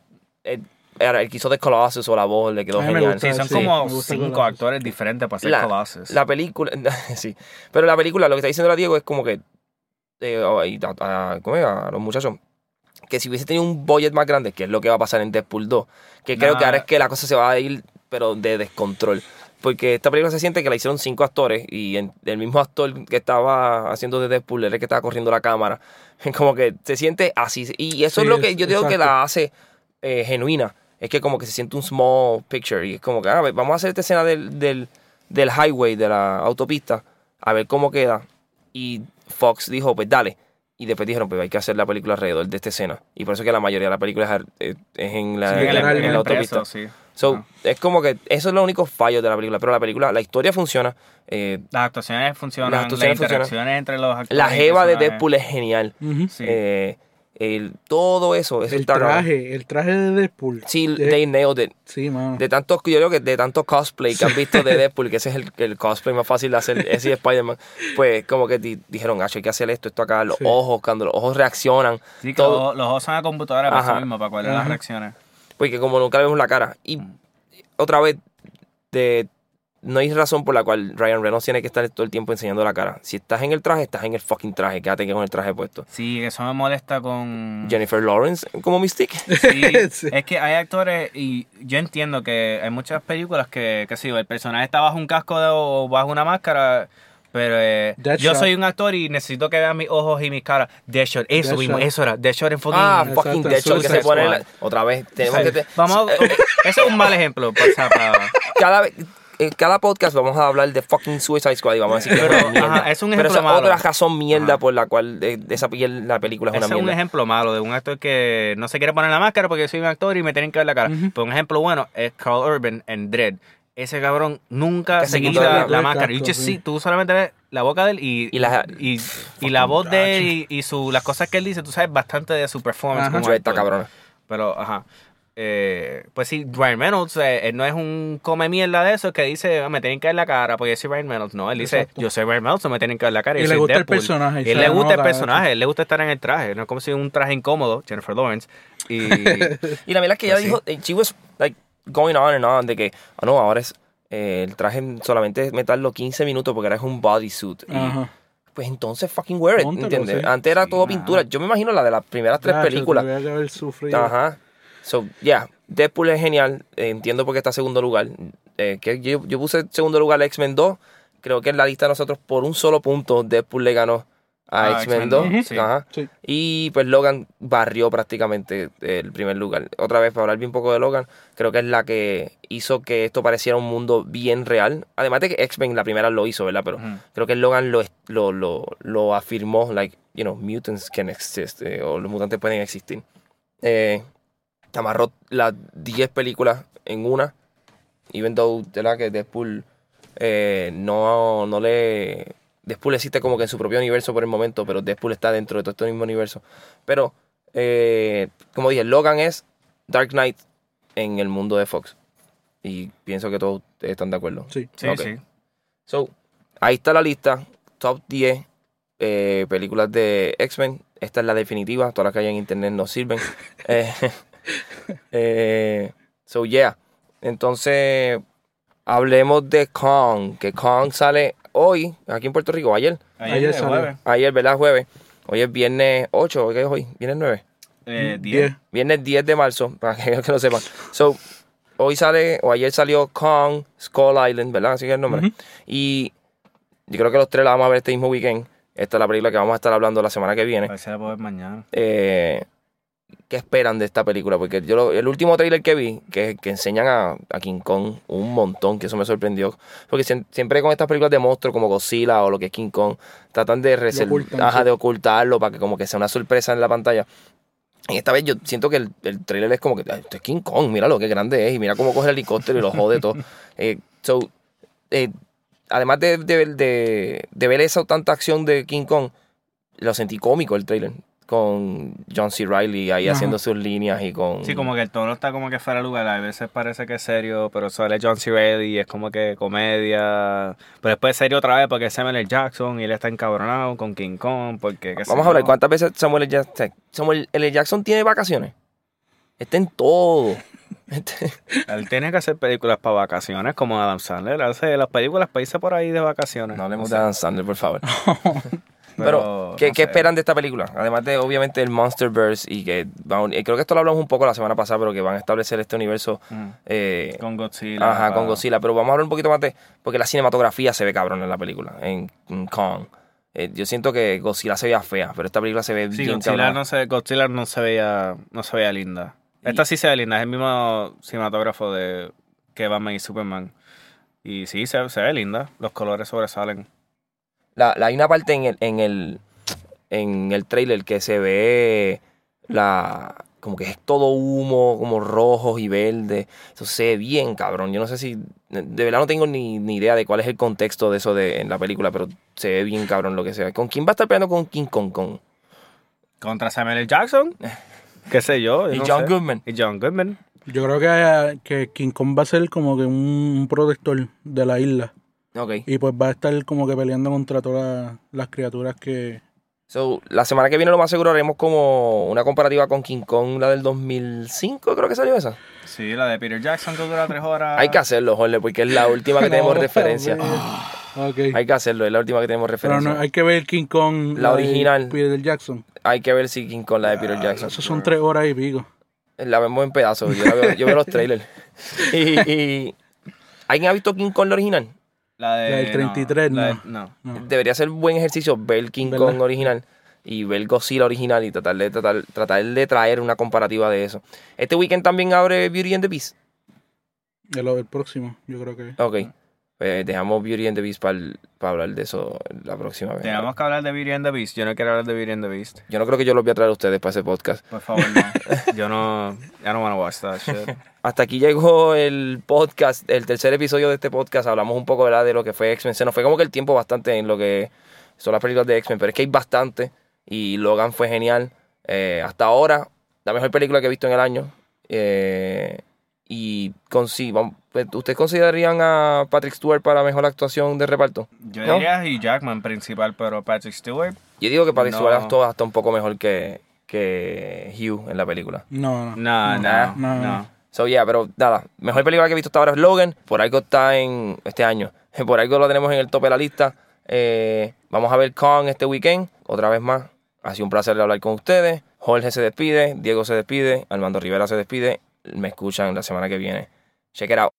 eh, era el que hizo de Colossus o la voz, le quedó genial. gusta. Sí, son Sí, como cinco Colossus. actores diferentes para hacer la, Colossus. la película, sí, pero la película, lo que está diciendo la Diego es como que, eh, y a, a- ¿cómo es? a los muchachos, que si hubiese tenido un budget más grande, que es lo que va a pasar en Deadpool 2, que creo Nah. que ahora es que la cosa se va a ir, pero de descontrol. Porque esta película se siente que la hicieron cinco actores y en- el mismo actor que estaba haciendo de Deadpool era el que estaba corriendo la cámara. Como que se siente así. Y eso Sí, es lo que yo digo que exacto. la hace eh, genuina. Es que como que se siente un small picture. Y es como que, ah, vamos a hacer esta escena del, del, del highway, de la autopista, a ver cómo queda. Y Fox dijo, pues dale. Y después dijeron, pues hay que hacer la película alrededor de esta escena. Y por eso que la mayoría de la película es, ar- es- es en la, Sí, en en la- en en el la autopista. preso, sí. So, Ah. es como que eso es lo único fallo de la película. Pero la película, la historia funciona. eh, Las actuaciones funcionan, Las las, actuaciones funcionan. interacciones entre los actores. la jeva de. Deadpool es genial. Ujú. Sí. Eh, el- todo eso, eso El está cabrón. traje, el traje de Deadpool. Sí, Eh, they nailed it. Sí, mano. De tantos, yo creo que de tantos cosplay que han visto de Deadpool, que ese es el, el cosplay más fácil de hacer, ese y Spider-Man, pues como que di- dijeron, ah, hay que hacer esto, esto acá, los Sí. ojos, cuando los ojos reaccionan, Sí, que todo, los, ojos son a computadora para Ajá. eso mismo, para cuadrar las reacciones. porque como nunca vemos la cara. Y otra vez, de, no hay razón por la cual Ryan Reynolds tiene que estar todo el tiempo enseñando la cara. Si estás en el traje, estás en el fucking traje, quédate con el traje puesto. Sí, eso me molesta con... Jennifer Lawrence como Mystique. Sí, Sí. Es que hay actores y yo entiendo que hay muchas películas que, que sí, el personaje está bajo un casco de- o bajo una máscara, pero eh, yo soy un actor y necesito que vean mis ojos y mis caras. Deadshot, eso mismo, eso era, Deadshot en fucking... Ah, Exacto, fucking Deadshot que se pone la- otra vez. Tenemos que te- Vamos, a- ese es un mal ejemplo. para- cada vez- en cada podcast vamos a hablar de fucking Suicide Squad y vamos a decir que Pero, es una mierda. ajá, es un Pero ejemplo esa es malo. otra razón mierda Ajá. por la cual de, de esa la película es Ese una es un mierda. ejemplo malo de un actor que no se quiere poner la máscara porque yo soy un actor y me tienen que ver la cara. Ujú. Pero un ejemplo bueno es Carl Urban en Dread. Ese cabrón nunca Que se quita la máscara. You casco, just sí. tú solamente ves la boca de él y, Y la- y, y la voz de él y, y su, las cosas que él dice, tú sabes bastante de su performance. Ajá. como Dread está cabrona. Pero, ajá. Eh, pues sí, Ryan Reynolds eh, él no es un come mierda de eso que dice, "Ah, me tienen que ver la cara porque yo soy Ryan Reynolds. No, él dice, Exacto. yo soy Ryan Reynolds, no me tienen que ver la cara. Y yo le soy gusta el Deadpool". personaje, Y él le gusta el personaje, él le gusta estar en el traje. No es como si un traje incómodo, Jennifer Lawrence. Y Y la verdad es que ella Pues dijo, eh, she was like going on and on de que, ah no, ahora es eh, el traje solamente es meterlo 15 minutos porque ahora es un bodysuit. Y. Pues entonces fucking wear it, ¿entiendes? sí. Antes era Sí, todo ajá. pintura. Yo me imagino la de las primeras tres películas. haber sufrido. Ajá. So, yeah, Deadpool es genial. Eh, entiendo por qué está en segundo lugar. Eh, que yo, yo puse en segundo lugar a X-Men 2. Creo que en la lista de nosotros, por un solo punto, Deadpool le ganó a Ah, X-Men X-Men 2. 2, sí. Ajá. Sí. Y pues Logan barrió prácticamente el primer lugar. Otra vez, para hablar bien poco de Logan, creo que es la que hizo que esto pareciera un mundo bien real. Además de que X-Men la primera lo hizo, ¿verdad? Pero creo que Logan lo, lo, lo, lo afirmó, like, you know, mutants can exist, eh, o los mutantes pueden existir. Eh, te amarró las 10 películas en una, even though, ¿verdad? Que Deadpool eh, no, no le... Deadpool existe como que en su propio universo por el momento, pero Deadpool está dentro de todo este mismo universo. Pero, eh, como dije, Logan es Dark Knight en el mundo de Fox. Y pienso que todos ustedes están de acuerdo. Sí. sí, sí. So, ahí está la lista. Top 10 eh, películas de X-Men. Esta es la definitiva. Todas las que hay en internet no sirven. Eh, eh, so, yeah. Entonces, hablemos de Kong. Que Kong sale hoy, aquí en Puerto Rico, ayer. Ayer, Ayer el salió. jueves, Ayer, ¿verdad? Jueves. Hoy es viernes 8. ¿Qué es hoy? ¿Viernes 9? eh, 10. Diez. Viernes 10 de marzo, para que, que lo sepan. So, hoy sale, o ayer salió Kong, Skull Island, ¿verdad? Así que es el nombre. Ujú. Y yo creo que los tres la vamos a ver este mismo weekend. Esta es la película que vamos a estar hablando la semana que viene. A ver si la puedo ver mañana. Eh, ¿Qué esperan de esta película? Porque yo lo- el último trailer que vi, que, que enseñan a, a King Kong un montón, que eso me sorprendió. Porque siem- siempre con estas películas de monstruos como Godzilla o lo que es King Kong, tratan de, reser- ocultan, ajá, sí. de ocultarlo para que como que sea una sorpresa en la pantalla. Y esta vez yo siento que el, el trailer es como que, "Ay, esto es King Kong, mira lo que grande es, y mira cómo coge el helicóptero y lo jode todo. Eh, so, eh, además de, de, de- de ver esa tanta acción de King Kong, lo sentí cómico el trailer. Con John C. Riley ahí Ajá. haciendo sus líneas y con. Sí, como que el tono está como que fuera de lugar. A veces parece que es serio, pero sale John C. Reilly y es como que comedia. Pero después es serio otra vez porque es Samuel L. Jackson y él está encabronado con King Kong. Porque, Vamos a hablar. ¿cuántas veces Samuel L. Jackson, Samuel L. Jackson tiene vacaciones? Está en todo. Él tiene que hacer películas para vacaciones como Adam Sandler. Hace las películas para irse por ahí de vacaciones. no hablemos sé. de Adam Sandler, por favor. Pero, ¿qué, no qué sé. esperan de esta película? Además de, obviamente, el Monsterverse y que van- eh, creo que esto lo hablamos un poco la semana pasada, pero que van a establecer este universo Mm. eh, Con Godzilla. ajá, con Godzilla. Pero vamos a hablar un poquito más de, porque la cinematografía se ve cabrón en la película, en, en Kong. Eh, yo siento que Godzilla se veía fea, pero esta película se ve Sí, bien Godzilla cabrón. no, se, Godzilla no se veía no se veía linda. Esta sí se ve linda, es el mismo cinematógrafo de que Batman y Superman. Y sí, se, se ve linda, los colores sobresalen. La, la- hay una parte en el, en el en el trailer que se ve la como que es todo humo, como rojos y verdes. Eso se ve bien, cabrón. Yo no sé si de verdad no tengo ni, ni idea de cuál es el contexto de eso de, en la película, pero se ve bien, cabrón, lo que sea. ¿Con quién va a estar peleando con King Kong? Con Contra Samuel L. Jackson, qué sé yo. yo y no John sé. Goodman. Y John Goodman. Yo creo que, que King Kong va a ser como que un, un protector de la isla. Y pues va a estar como que peleando contra todas las criaturas que... So, la semana que viene lo más seguro haremos como una comparativa con King Kong, la del 2005, creo que salió esa. Sí, la de Peter Jackson que dura tres horas. Hay que hacerlo, Jorge, porque es la última que tenemos No, referencia. Ok. Hay que hacerlo, es la última que tenemos Pero referencia. no, hay que ver King Kong. La de original. Peter Jackson. Hay que ver si King Kong la de Peter Jackson. Eso son tres horas y pico. La vemos en pedazos. Yo, la veo, yo veo los trailers. Y, y- ¿Alguien ha visto King Kong la original? La, de, La del 33, la de- no. no. No. Debería ser buen ejercicio ver King ¿Verdad? Kong original y ver Godzilla original y tratar de, tratar, tratar de traer una comparativa de eso. Este weekend también abre Beauty and the Beast. El, el próximo, yo creo que. Ok. Pues dejamos Beauty and the Beast para hablar de eso la próxima vez. Tenemos que hablar de Beauty and the Beast. Yo no quiero hablar de Beauty and the Beast. Yo no creo que yo los voy a traer a ustedes para ese podcast. Por favor, no. Yo no. I don't want to watch that shit. Hasta aquí llegó el podcast, el tercer episodio de este podcast. Hablamos un poco ¿verdad? de lo que fue X-Men. Se nos fue como que el tiempo bastante en lo que son las películas de X-Men, pero es que hay bastante. Y Logan fue genial. Eh, hasta ahora, la mejor película que he visto en el año. Eh, y con sí, pues, ¿ustedes considerarían a Patrick Stewart para mejor actuación de reparto? Yo ¿No? diría Hugh Jackman principal, pero Patrick Stewart. Yo digo que Patrick No. Stewart actuó hasta un poco mejor que, que Hugh en la película. No, no. No, Nah. no, No. no. So, yeah, pero nada, mejor película que he visto hasta ahora es Logan. Por algo está en este año. Por algo lo tenemos en el tope de la lista. Eh, vamos a ver Kong este weekend. Otra vez más. Ha sido un placer hablar con ustedes. Jorge se despide. Diego se despide. Armando Rivera se despide. Me escuchan la semana que viene. Check it out.